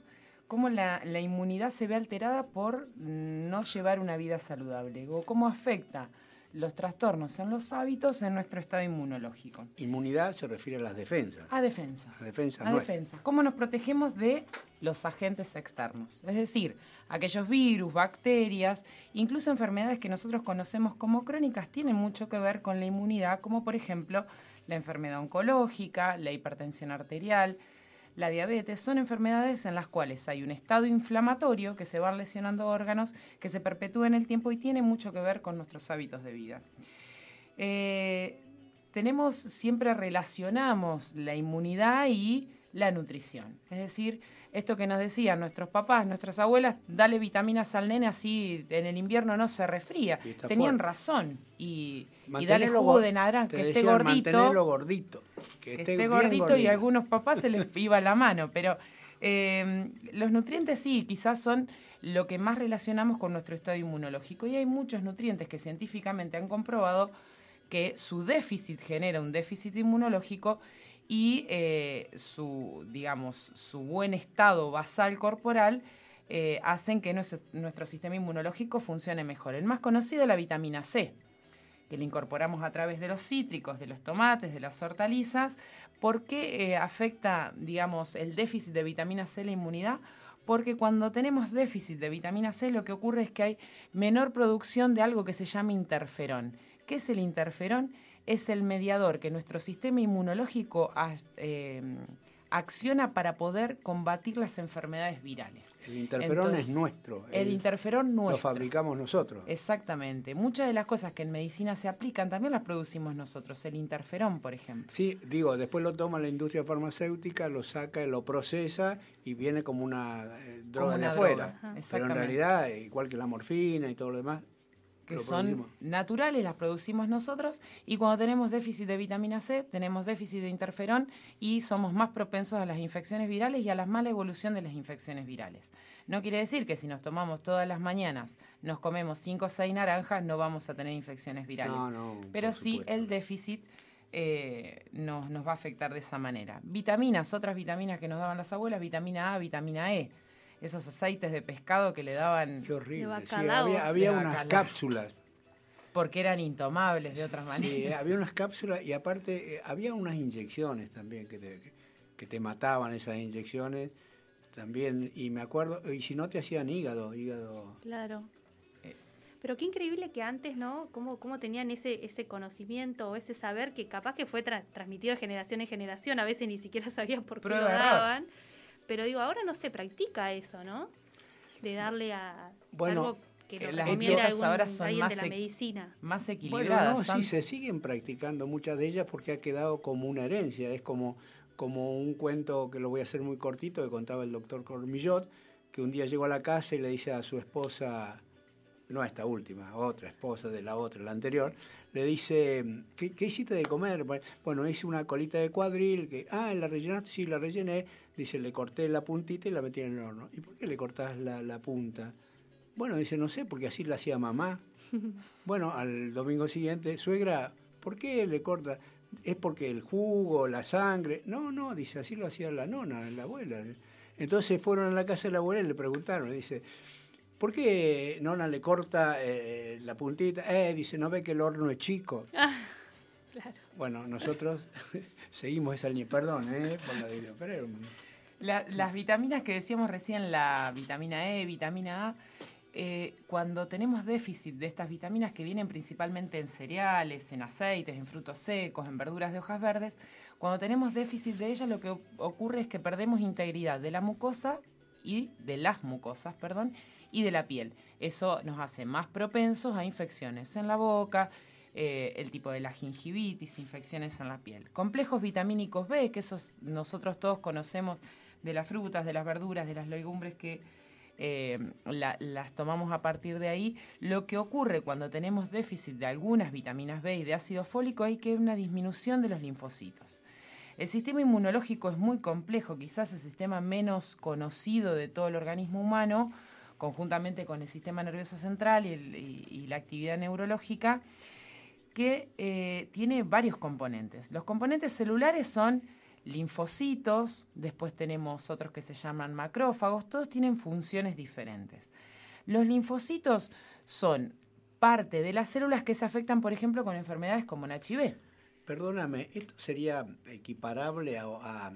Cómo la, la inmunidad se ve alterada por no llevar una vida saludable o cómo afecta los trastornos en los hábitos en nuestro estado inmunológico. Inmunidad se refiere a las defensas. A defensas. A defensa A defensas. ¿Cómo nos protegemos de los agentes externos? Es decir, aquellos virus, bacterias, incluso enfermedades que nosotros conocemos como crónicas tienen mucho que ver con la inmunidad, como por ejemplo la enfermedad oncológica, la hipertensión arterial, la diabetes, son enfermedades en las cuales hay un estado inflamatorio que se van lesionando órganos, que se perpetúa en el tiempo y tiene mucho que ver con nuestros hábitos de vida. Eh, tenemos, siempre relacionamos la inmunidad y la nutrición. Es decir, esto que nos decían nuestros papás, nuestras abuelas, dale vitaminas al nene así en el invierno no se resfría. Tenían razón. Y, y, dale jugo de naranja, que esté gordito. gordito. Que, esté, gordito, y a algunos papás se les iba la mano. Pero eh, los nutrientes sí, quizás son lo que más relacionamos con nuestro estado inmunológico. Y hay muchos nutrientes que científicamente han comprobado que su déficit genera un déficit inmunológico y eh, su, digamos, su buen estado basal corporal eh, hacen que nuestro, sistema inmunológico funcione mejor. El más conocido es la vitamina C, que la incorporamos a través de los cítricos, de los tomates, de las hortalizas. ¿Por qué eh, afecta, digamos, el déficit de vitamina C la inmunidad? Porque cuando tenemos déficit de vitamina C lo que ocurre es que hay menor producción de algo que se llama interferón. ¿Qué es el interferón? Es el mediador que nuestro sistema inmunológico eh, acciona para poder combatir las enfermedades virales. El interferón es nuestro. El, interferón nuestro. Lo fabricamos nosotros. Exactamente. Muchas de las cosas que en medicina se aplican también las producimos nosotros. El interferón, por ejemplo. Sí, digo, después lo toma la industria farmacéutica, lo saca, lo procesa y viene como una eh, droga de afuera. Pero en realidad, igual que la morfina y todo lo demás, que son naturales, las producimos nosotros, y cuando tenemos déficit de vitamina C, tenemos déficit de interferón y somos más propensos a las infecciones virales y a la mala evolución de las infecciones virales. No quiere decir que si nos tomamos todas las mañanas, nos comemos 5 o 6 naranjas, no vamos a tener infecciones virales. Pero sí el déficit eh, nos, nos va a afectar de esa manera. Vitaminas, otras vitaminas que nos daban las abuelas, vitamina A, vitamina E esos aceites de pescado que le daban. Qué horrible. había, unas cápsulas. Porque eran intomables de otras maneras. Sí, había unas cápsulas y aparte eh, había unas inyecciones también que te, que te mataban esas inyecciones también. Y me acuerdo, y si no te hacían hígado, hígado. Claro. Pero qué increíble que antes, ¿no? Cómo, cómo tenían ese, ese conocimiento o ese saber que capaz que fue transmitido de generación en generación, a veces ni siquiera sabían por qué lo daban. Pero digo, ahora no se practica eso, ¿no? De darle a bueno, algo que lo las dietas ahora son más, de la medicina. más equilibradas. Bueno, no, sí, se siguen practicando muchas de ellas porque ha quedado como una herencia. Es como, como un cuento que lo voy a hacer muy cortito que contaba el doctor Cormillot, que un día llegó a la casa y le dice a su esposa, no a esta última, otra esposa de la otra, la anterior, le dice, ¿qué, ¿qué, hiciste de comer? Bueno, hice una colita de cuadril, que, ah, ¿la rellenaste? Sí, la rellené. Dice, le corté la puntita y la metí en el horno. ¿Y por qué le cortás la, la punta? Bueno, dice, no sé, porque así la hacía mamá. bueno, al domingo siguiente, suegra, ¿por qué le corta? Es porque el jugo, la sangre. No, no, dice, así lo hacía la nona, la abuela. Entonces fueron a la casa de la abuela y le preguntaron, dice, ¿por qué nona le corta eh, la puntita? Eh, dice, ¿no ve que el horno es chico? Ah, claro. Bueno, nosotros seguimos esa línea, perdón, ¿eh? Por la pero las vitaminas que decíamos recién, la vitamina E, vitamina A, eh, cuando tenemos déficit de estas vitaminas que vienen principalmente en cereales, en aceites, en frutos secos, en verduras de hojas verdes, cuando tenemos déficit de ellas lo que ocurre es que perdemos integridad de la mucosa y de las mucosas, perdón, y de la piel. Eso nos hace más propensos a infecciones en la boca, eh, el tipo de la gingivitis, infecciones en la piel. Complejos vitamínicos B, que esos nosotros todos conocemos de las frutas, de las verduras, de las legumbres que eh, las tomamos a partir de ahí. Lo que ocurre cuando tenemos déficit de algunas vitaminas B y de ácido fólico hay que una disminución de los linfocitos. El sistema inmunológico es muy complejo, quizás el sistema menos conocido de todo el organismo humano, conjuntamente con el sistema nervioso central y, la actividad neurológica, que eh, tiene varios componentes. Los componentes celulares son linfocitos, después tenemos otros que se llaman macrófagos, todos tienen funciones diferentes. Los linfocitos son parte de las células que se afectan, por ejemplo, con enfermedades como el HIV. Perdóname, ¿esto sería equiparable a,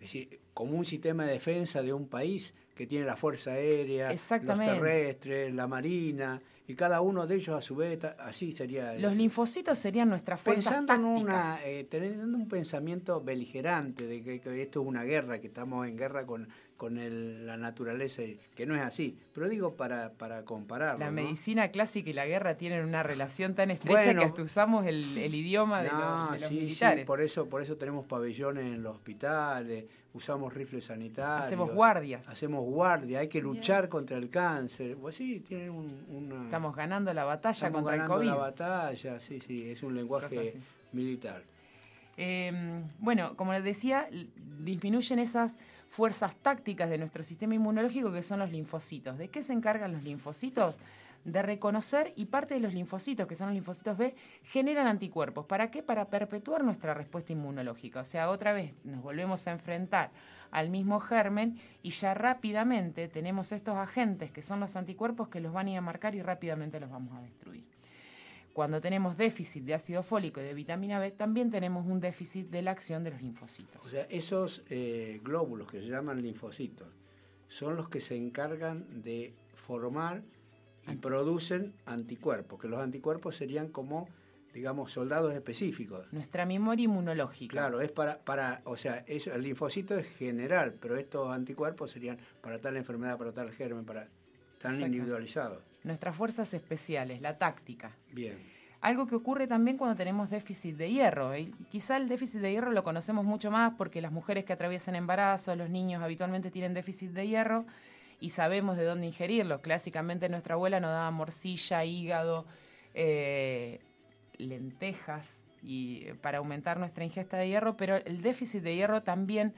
decir, como un sistema de defensa de un país que tiene la Fuerza Aérea, los terrestres, la Marina, y cada uno de ellos a su vez, así sería. Los linfocitos serían nuestras fuerzas Pensando en una, eh, teniendo un pensamiento beligerante de que, esto es una guerra, que estamos en guerra con, con la naturaleza, que no es así. Pero digo para, para comparar. La medicina clásica y la guerra tienen una relación tan estrecha que hasta usamos el, idioma de los, militares. Sí, por eso, por eso tenemos pabellones en los hospitales, usamos rifles sanitarios. Hacemos guardias. Hacemos guardia, hay que luchar contra el cáncer. Pues sí, tienen una... Estamos ganando la batalla contra el COVID. la batalla, sí, sí, es un lenguaje militar. Em, bueno, como les decía, disminuyen esas fuerzas tácticas de nuestro sistema inmunológico que son los linfocitos. ¿De qué se encargan los linfocitos? De reconocer y parte de los linfocitos, que son los linfocitos B, generan anticuerpos. ¿Para qué? Para perpetuar nuestra respuesta inmunológica. O sea, otra vez nos volvemos a enfrentar al mismo germen y ya rápidamente tenemos estos agentes que son los anticuerpos que los van a ir a marcar y rápidamente los vamos a destruir. Cuando tenemos déficit de ácido fólico y de vitamina B, también tenemos un déficit de la acción de los linfocitos. O sea, esos eh, glóbulos que se llaman linfocitos son los que se encargan de formar y producen anticuerpos, que los anticuerpos serían como digamos, soldados específicos. Nuestra memoria inmunológica. Claro, es para, para o sea, eso, el linfocito es general, pero estos anticuerpos serían para tal enfermedad, para tal germen, para tan individualizados nuestras fuerzas especiales, la táctica. Bien. Algo que ocurre también cuando tenemos déficit de hierro. Y quizá el déficit de hierro lo conocemos mucho más porque las mujeres que atraviesan embarazo, los niños habitualmente tienen déficit de hierro y sabemos de dónde ingerirlo. Clásicamente nuestra abuela nos daba morcilla, hígado, eh, lentejas y eh, para aumentar nuestra ingesta de hierro, pero el déficit de hierro también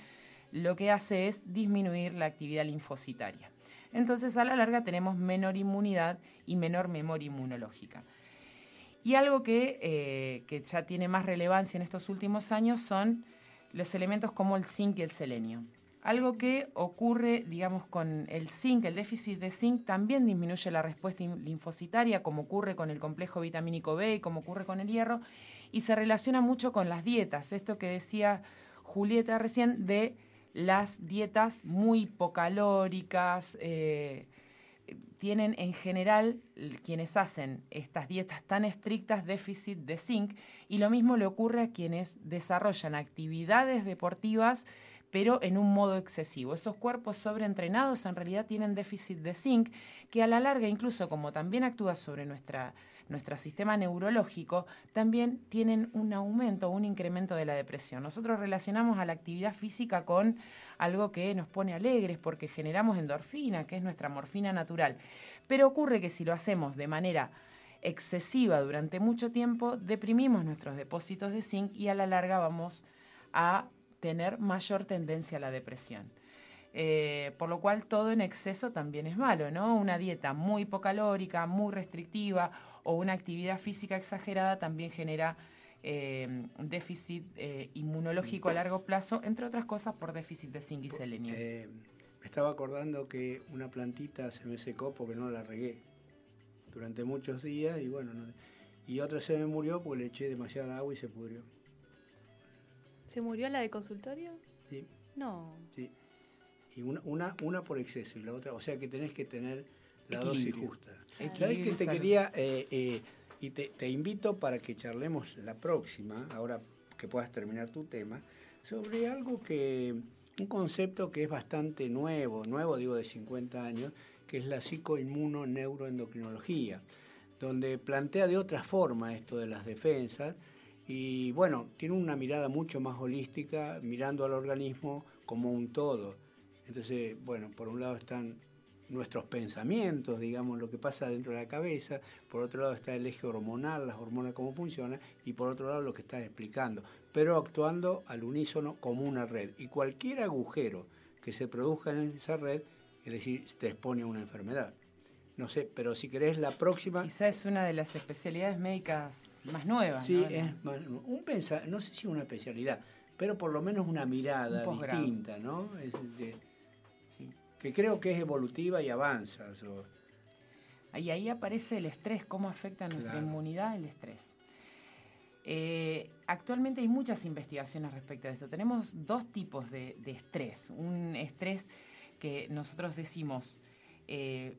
lo que hace es disminuir la actividad linfocitaria. Entonces a la larga tenemos menor inmunidad y menor memoria inmunológica. Y algo eh, que, ya tiene más relevancia en estos últimos años son los elementos como el zinc y el selenio. Algo que ocurre, digamos, con el zinc, el déficit de zinc también disminuye la respuesta linfocitaria, como ocurre con el complejo vitamínico B y como ocurre con el hierro, y se relaciona mucho con las dietas. Esto que decía Julieta recién de las dietas muy hipocalóricas, eh, tienen en general quienes hacen estas dietas tan estrictas déficit de zinc y lo mismo le ocurre a quienes desarrollan actividades deportivas pero en un modo excesivo. Esos cuerpos sobreentrenados en realidad tienen déficit de zinc que a la larga incluso como también actúa sobre nuestro sistema neurológico, también tienen un aumento, un incremento de la depresión. Nosotros relacionamos a la actividad física con algo que nos pone alegres porque generamos endorfina, que es nuestra morfina natural. Pero ocurre que si lo hacemos de manera excesiva durante mucho tiempo, deprimimos nuestros depósitos de zinc y a la larga vamos a tener mayor tendencia a la depresión. Eh, por lo cual todo en exceso también es malo, ¿no? Una dieta muy hipocalórica, muy restrictiva o una actividad física exagerada también genera eh, déficit eh, inmunológico a largo plazo, entre otras cosas por déficit de zinc y selenio. Me estaba acordando que una plantita se me secó porque no la regué durante muchos días y bueno, y otra se me murió porque le eché demasiada agua y se pudrió. ¿Se murió la de consultorio? Sí. No. Sí. Y una, una, una por exceso y la otra, o sea que tenés que tener la dosis justa. ¿Sabes que te quería, eh, eh, y te, invito para que charlemos la próxima, ahora que puedas terminar tu tema, sobre algo que, un concepto que es bastante nuevo, nuevo digo de 50 años, que es la psicoinmunoneuroendocrinología, donde plantea de otra forma esto de las defensas y bueno, tiene una mirada mucho más holística, mirando al organismo como un todo. Entonces, bueno, por un lado están nuestros pensamientos, digamos, lo que pasa dentro de la cabeza, por otro lado está el eje hormonal, las hormonas cómo funcionan, y por otro lado lo que estás explicando, pero actuando al unísono como una red. Y cualquier agujero que se produzca en esa red, es decir, te expone a una enfermedad. No sé, pero si querés la próxima... Quizá es una de las especialidades médicas más nuevas. Sí, es un pensa, no sé si una especialidad, pero por lo menos una mirada distinta, ¿no? que creo que es evolutiva y avanza. Y ahí aparece el estrés, cómo afecta a nuestra inmunidad el estrés. Eh, actualmente hay muchas investigaciones respecto a esto. Tenemos dos tipos de, estrés. Un estrés que nosotros decimos eh,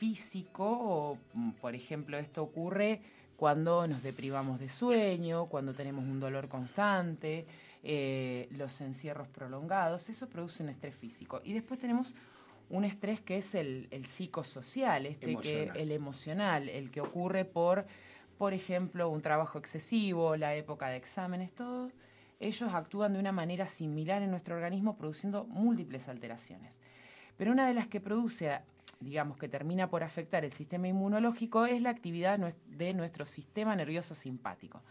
físico, o mm, por ejemplo esto ocurre cuando nos deprivamos de sueño, cuando tenemos un dolor constante, eh, los encierros prolongados, eso produce un estrés físico. Y después tenemos un estrés que es el, psicosocial, este que el emocional, el que ocurre por, por ejemplo, un trabajo excesivo, la época de exámenes, todo. Ellos actúan de una manera similar en nuestro organismo produciendo múltiples alteraciones. Pero una de las que produce, digamos, que termina por afectar el sistema inmunológico es la actividad de nuestro sistema nervioso simpático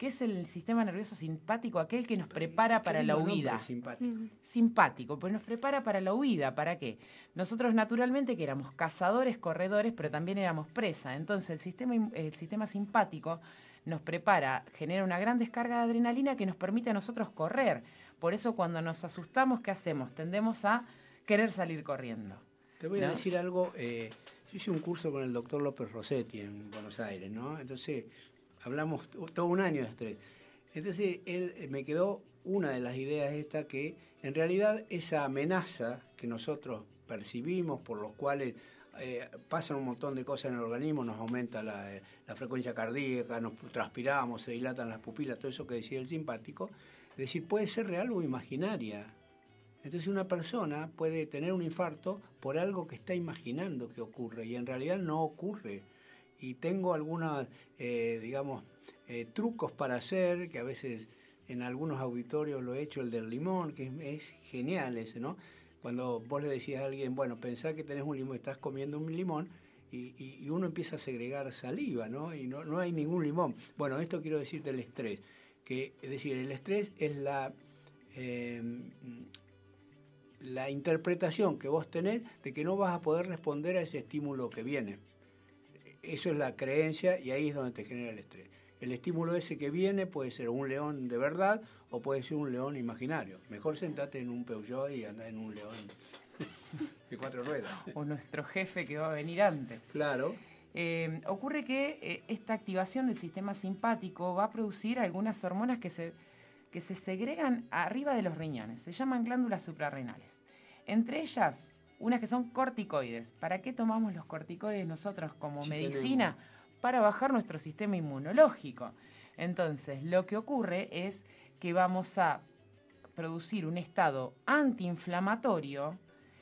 que es el sistema nervioso simpático, aquel que nos prepara para la huida. Simpático. Simpático, pues nos prepara para la huida. ¿Para qué? Nosotros naturalmente que éramos cazadores, corredores, pero también éramos presa. Entonces el sistema, el sistema simpático nos prepara, genera una gran descarga de adrenalina que nos permite a nosotros correr. Por eso cuando nos asustamos, ¿qué hacemos? Tendemos a querer salir corriendo. Te voy a decir algo. Eh, yo hice un curso con el doctor López Rossetti en Buenos Aires, ¿no? Entonces hablamos todo un año de estrés. Entonces él eh, me quedó una de las ideas esta que en realidad esa amenaza que nosotros percibimos por los cuales eh, pasan un montón de cosas en el organismo, nos aumenta la, eh, la, frecuencia cardíaca, nos transpiramos, se dilatan las pupilas, todo eso que decía el simpático, es decir, puede ser real o imaginaria. Entonces una persona puede tener un infarto por algo que está imaginando que ocurre y en realidad no ocurre y tengo algunos, eh, digamos, eh, trucos para hacer, que a veces en algunos auditorios lo he hecho, el del limón, que es, genial ese, ¿no? Cuando vos le decís a alguien, bueno, pensá que tenés un limón, estás comiendo un limón, y, uno empieza a segregar saliva, ¿no? Y no, no hay ningún limón. Bueno, esto quiero decir del estrés, que es decir, el estrés es la... Em, la interpretación que vos tenés de que no vas a poder responder a ese estímulo que viene eso es la creencia y ahí es donde te genera el estrés. El estímulo ese que viene puede ser un león de verdad o puede ser un león imaginario. Mejor sentate en un Peugeot y anda en un león de cuatro ruedas. O nuestro jefe que va a venir antes. Claro. Eh, ocurre que eh, esta activación del sistema simpático va a producir algunas hormonas que se, que se segregan arriba de los riñones. Se llaman glándulas suprarrenales. Entre ellas unas que son corticoides. ¿Para qué tomamos los corticoides nosotros como medicina? Para bajar nuestro sistema inmunológico. Entonces, lo que ocurre es que vamos a producir un estado antiinflamatorio,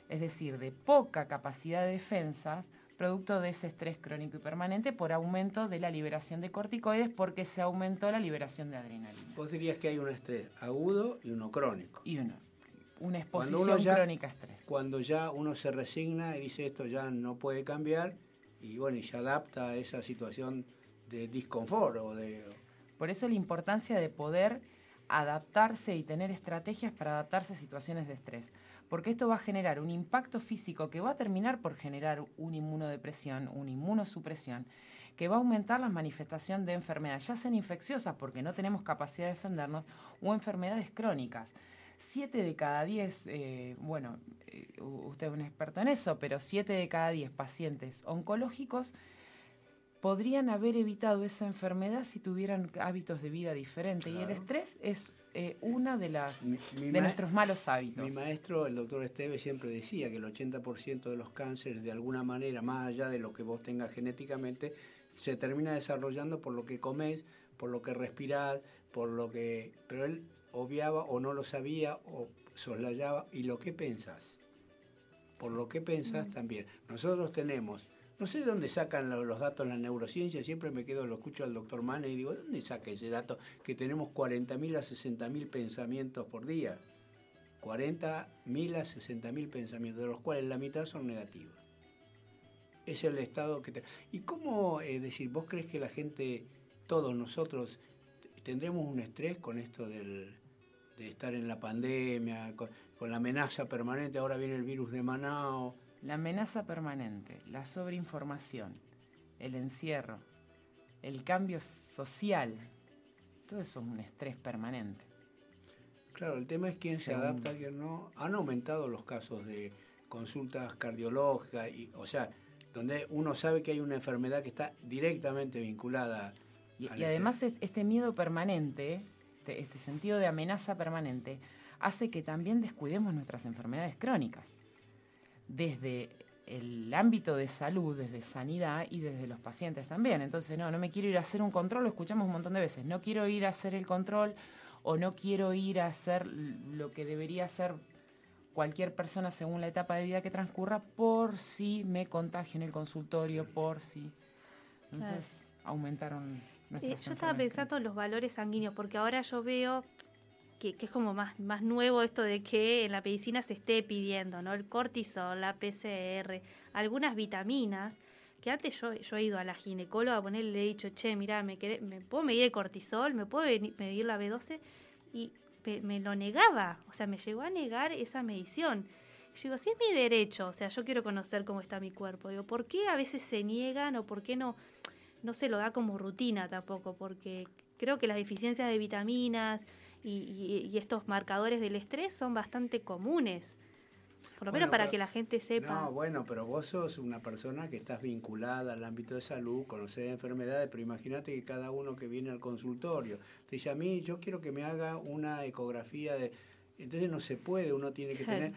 es decir, de poca capacidad de defensas, producto de ese estrés crónico y permanente por aumento de la liberación de corticoides porque se aumentó la liberación de adrenalina. Vos dirías que hay un estrés agudo y uno crónico. Y uno una exposición crónica a estrés. Cuando ya uno se resigna y dice esto ya no puede cambiar y bueno, y se adapta a esa situación de disconfort o de... Por eso la importancia de poder adaptarse y tener estrategias para adaptarse a situaciones de estrés, porque esto va a generar un impacto físico que va a terminar por generar una inmunodepresión, una inmunosupresión, que va a aumentar la manifestación de enfermedades, ya sean infecciosas porque no tenemos capacidad de defendernos, o enfermedades crónicas. Siete de cada diez, eh, bueno, eh, usted es un experto en eso, pero siete de cada diez pacientes oncológicos podrían haber evitado esa enfermedad si tuvieran hábitos de vida diferentes. Y el estrés es eh, una de las de nuestros malos hábitos. Mi maestro, el doctor Esteve, siempre decía que el 80% de los cánceres, de alguna manera, más allá de lo que vos tengas genéticamente, se termina desarrollando por lo que comés, por lo que respirás, por lo que... Pero él obviaba o no lo sabía o soslayaba. ¿Y lo que pensás? Por lo que pensás mm. también. Nosotros tenemos, no sé de dónde sacan los datos en la neurociencia, siempre me quedo, lo escucho al doctor Mann y digo, ¿dónde saca ese dato? Que tenemos 40.000 a 60.000 pensamientos por día. 40.000 a 60.000 pensamientos, de los cuales la mitad son negativos. Es el estado que... ¿Y cómo, es decir, vos crees que la gente, todos nosotros, tendremos un estrés con esto del, de estar en la pandemia, con, la amenaza permanente, ahora viene el virus de Manao. La amenaza permanente, la sobreinformación, el encierro, el cambio social, todo eso es un estrés permanente. Claro, el tema es quién se adapta, quién no. Han aumentado los casos de consultas cardiológicas, y, o sea, donde uno sabe que hay una enfermedad que está directamente vinculada Y, y además este miedo permanente, este, este sentido de amenaza permanente, hace que también descuidemos nuestras enfermedades crónicas. Desde el ámbito de salud, desde sanidad y desde los pacientes también. Entonces, no, no me quiero ir a hacer un control, lo escuchamos un montón de veces, no quiero ir a hacer el control o no quiero ir a hacer lo que debería hacer cualquier persona según la etapa de vida que transcurra por si me contagio en el consultorio, por si. Entonces, aumentaron nuestras Yo estaba pensando en los valores sanguíneos, porque ahora yo veo que, es como más, más nuevo esto de que en la medicina se esté pidiendo, ¿no? El cortisol, la PCR, algunas vitaminas, que antes yo, yo he ido a la ginecóloga a ponerle, le he dicho, che, mira, ¿me, ¿me puedo medir el cortisol? ¿Me puedo medir la B12? Y me lo negaba, o sea, me llegó a negar esa medición. Yo digo, si es mi derecho, o sea, yo quiero conocer cómo está mi cuerpo. Digo, ¿por qué a veces se niegan o por qué no, no se lo da como rutina tampoco? Porque creo que las deficiencias de vitaminas, y, estos marcadores del estrés son bastante comunes. Por lo menos para que la gente sepa. No, bueno, pero vos sos una persona que estás vinculada al ámbito de salud, conoces enfermedades, pero imagínate que cada uno que viene al consultorio te dice a mí, yo quiero que me haga una ecografía de... Entonces no se puede, uno tiene que tener...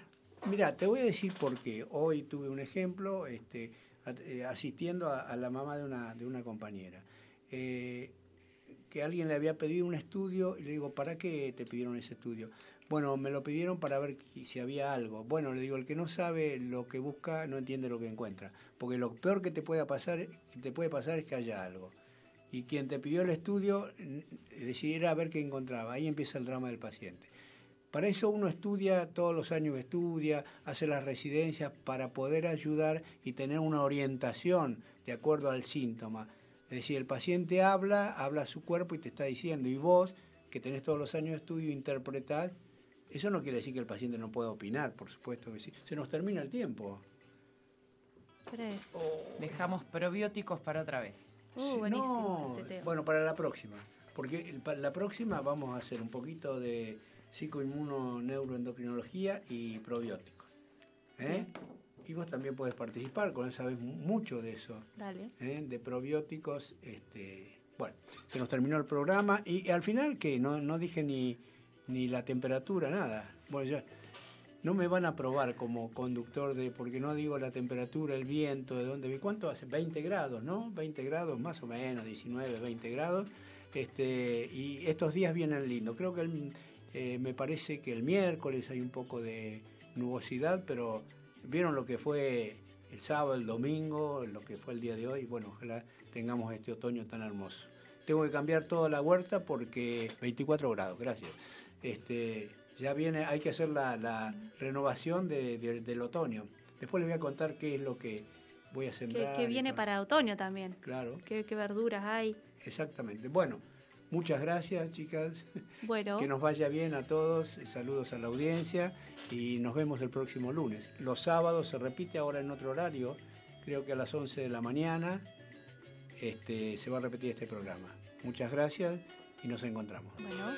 Mira, te voy a decir por qué. Hoy tuve un ejemplo este, eh, asistiendo a, la mamá de una, de una compañera. Eh, que alguien le había pedido un estudio y le digo, ¿para qué te pidieron ese estudio? Bueno, me lo pidieron para ver si había algo. Bueno, le digo, el que no sabe lo que busca no entiende lo que encuentra, porque lo peor que te puede pasar, te puede pasar es que haya algo. Y quien te pidió el estudio decidiera ver qué encontraba. Ahí empieza el drama del paciente. Para eso uno estudia todos los años estudia, hace las residencias para poder ayudar y tener una orientación de acuerdo al síntoma. Es decir, el paciente habla, habla a su cuerpo y te está diciendo, y vos, que tenés todos los años de estudio, interpretás. Eso no quiere decir que el paciente no pueda opinar, por supuesto que sí. Se nos termina el tiempo. Dejamos probióticos para otra vez. Uh, no, bueno, para la próxima. Porque para la próxima vamos a hacer un poquito de psicoinmunoneuroendocrinología y probióticos. ¿Eh? Y vos también puedes participar, con él sabes mucho de eso, Dale. ¿eh? de probióticos. Este, bueno, se nos terminó el programa y al final, que no, no dije ni, ni la temperatura, nada. Bueno, ya no me van a probar como conductor de, porque no digo la temperatura, el viento, de dónde vi, ¿cuánto hace? 20 grados, ¿no? 20 grados, más o menos, 19, 20 grados. Este, y estos días vienen lindos. Creo que eh, me parece que el miércoles hay un poco de nubosidad, pero vieron lo que fue el sábado, el domingo, lo que fue el día de hoy. Bueno, ojalá tengamos este otoño tan hermoso. Tengo que cambiar toda la huerta porque 24 grados, gracias. Este, ya viene, hay que hacer la, renovación del otoño. Después les voy a contar qué es lo que voy a sembrar. Que, viene para otoño también. Claro. qué verduras hay. Exactamente. Bueno, Muchas gracias, chicas. Bueno. Que nos vaya bien a todos. Saludos a la audiencia y nos vemos el próximo lunes. Los sábados se repite ahora en otro horario, creo que a las 11 de la mañana este, se va a repetir este programa. Muchas gracias y nos encontramos. Bueno.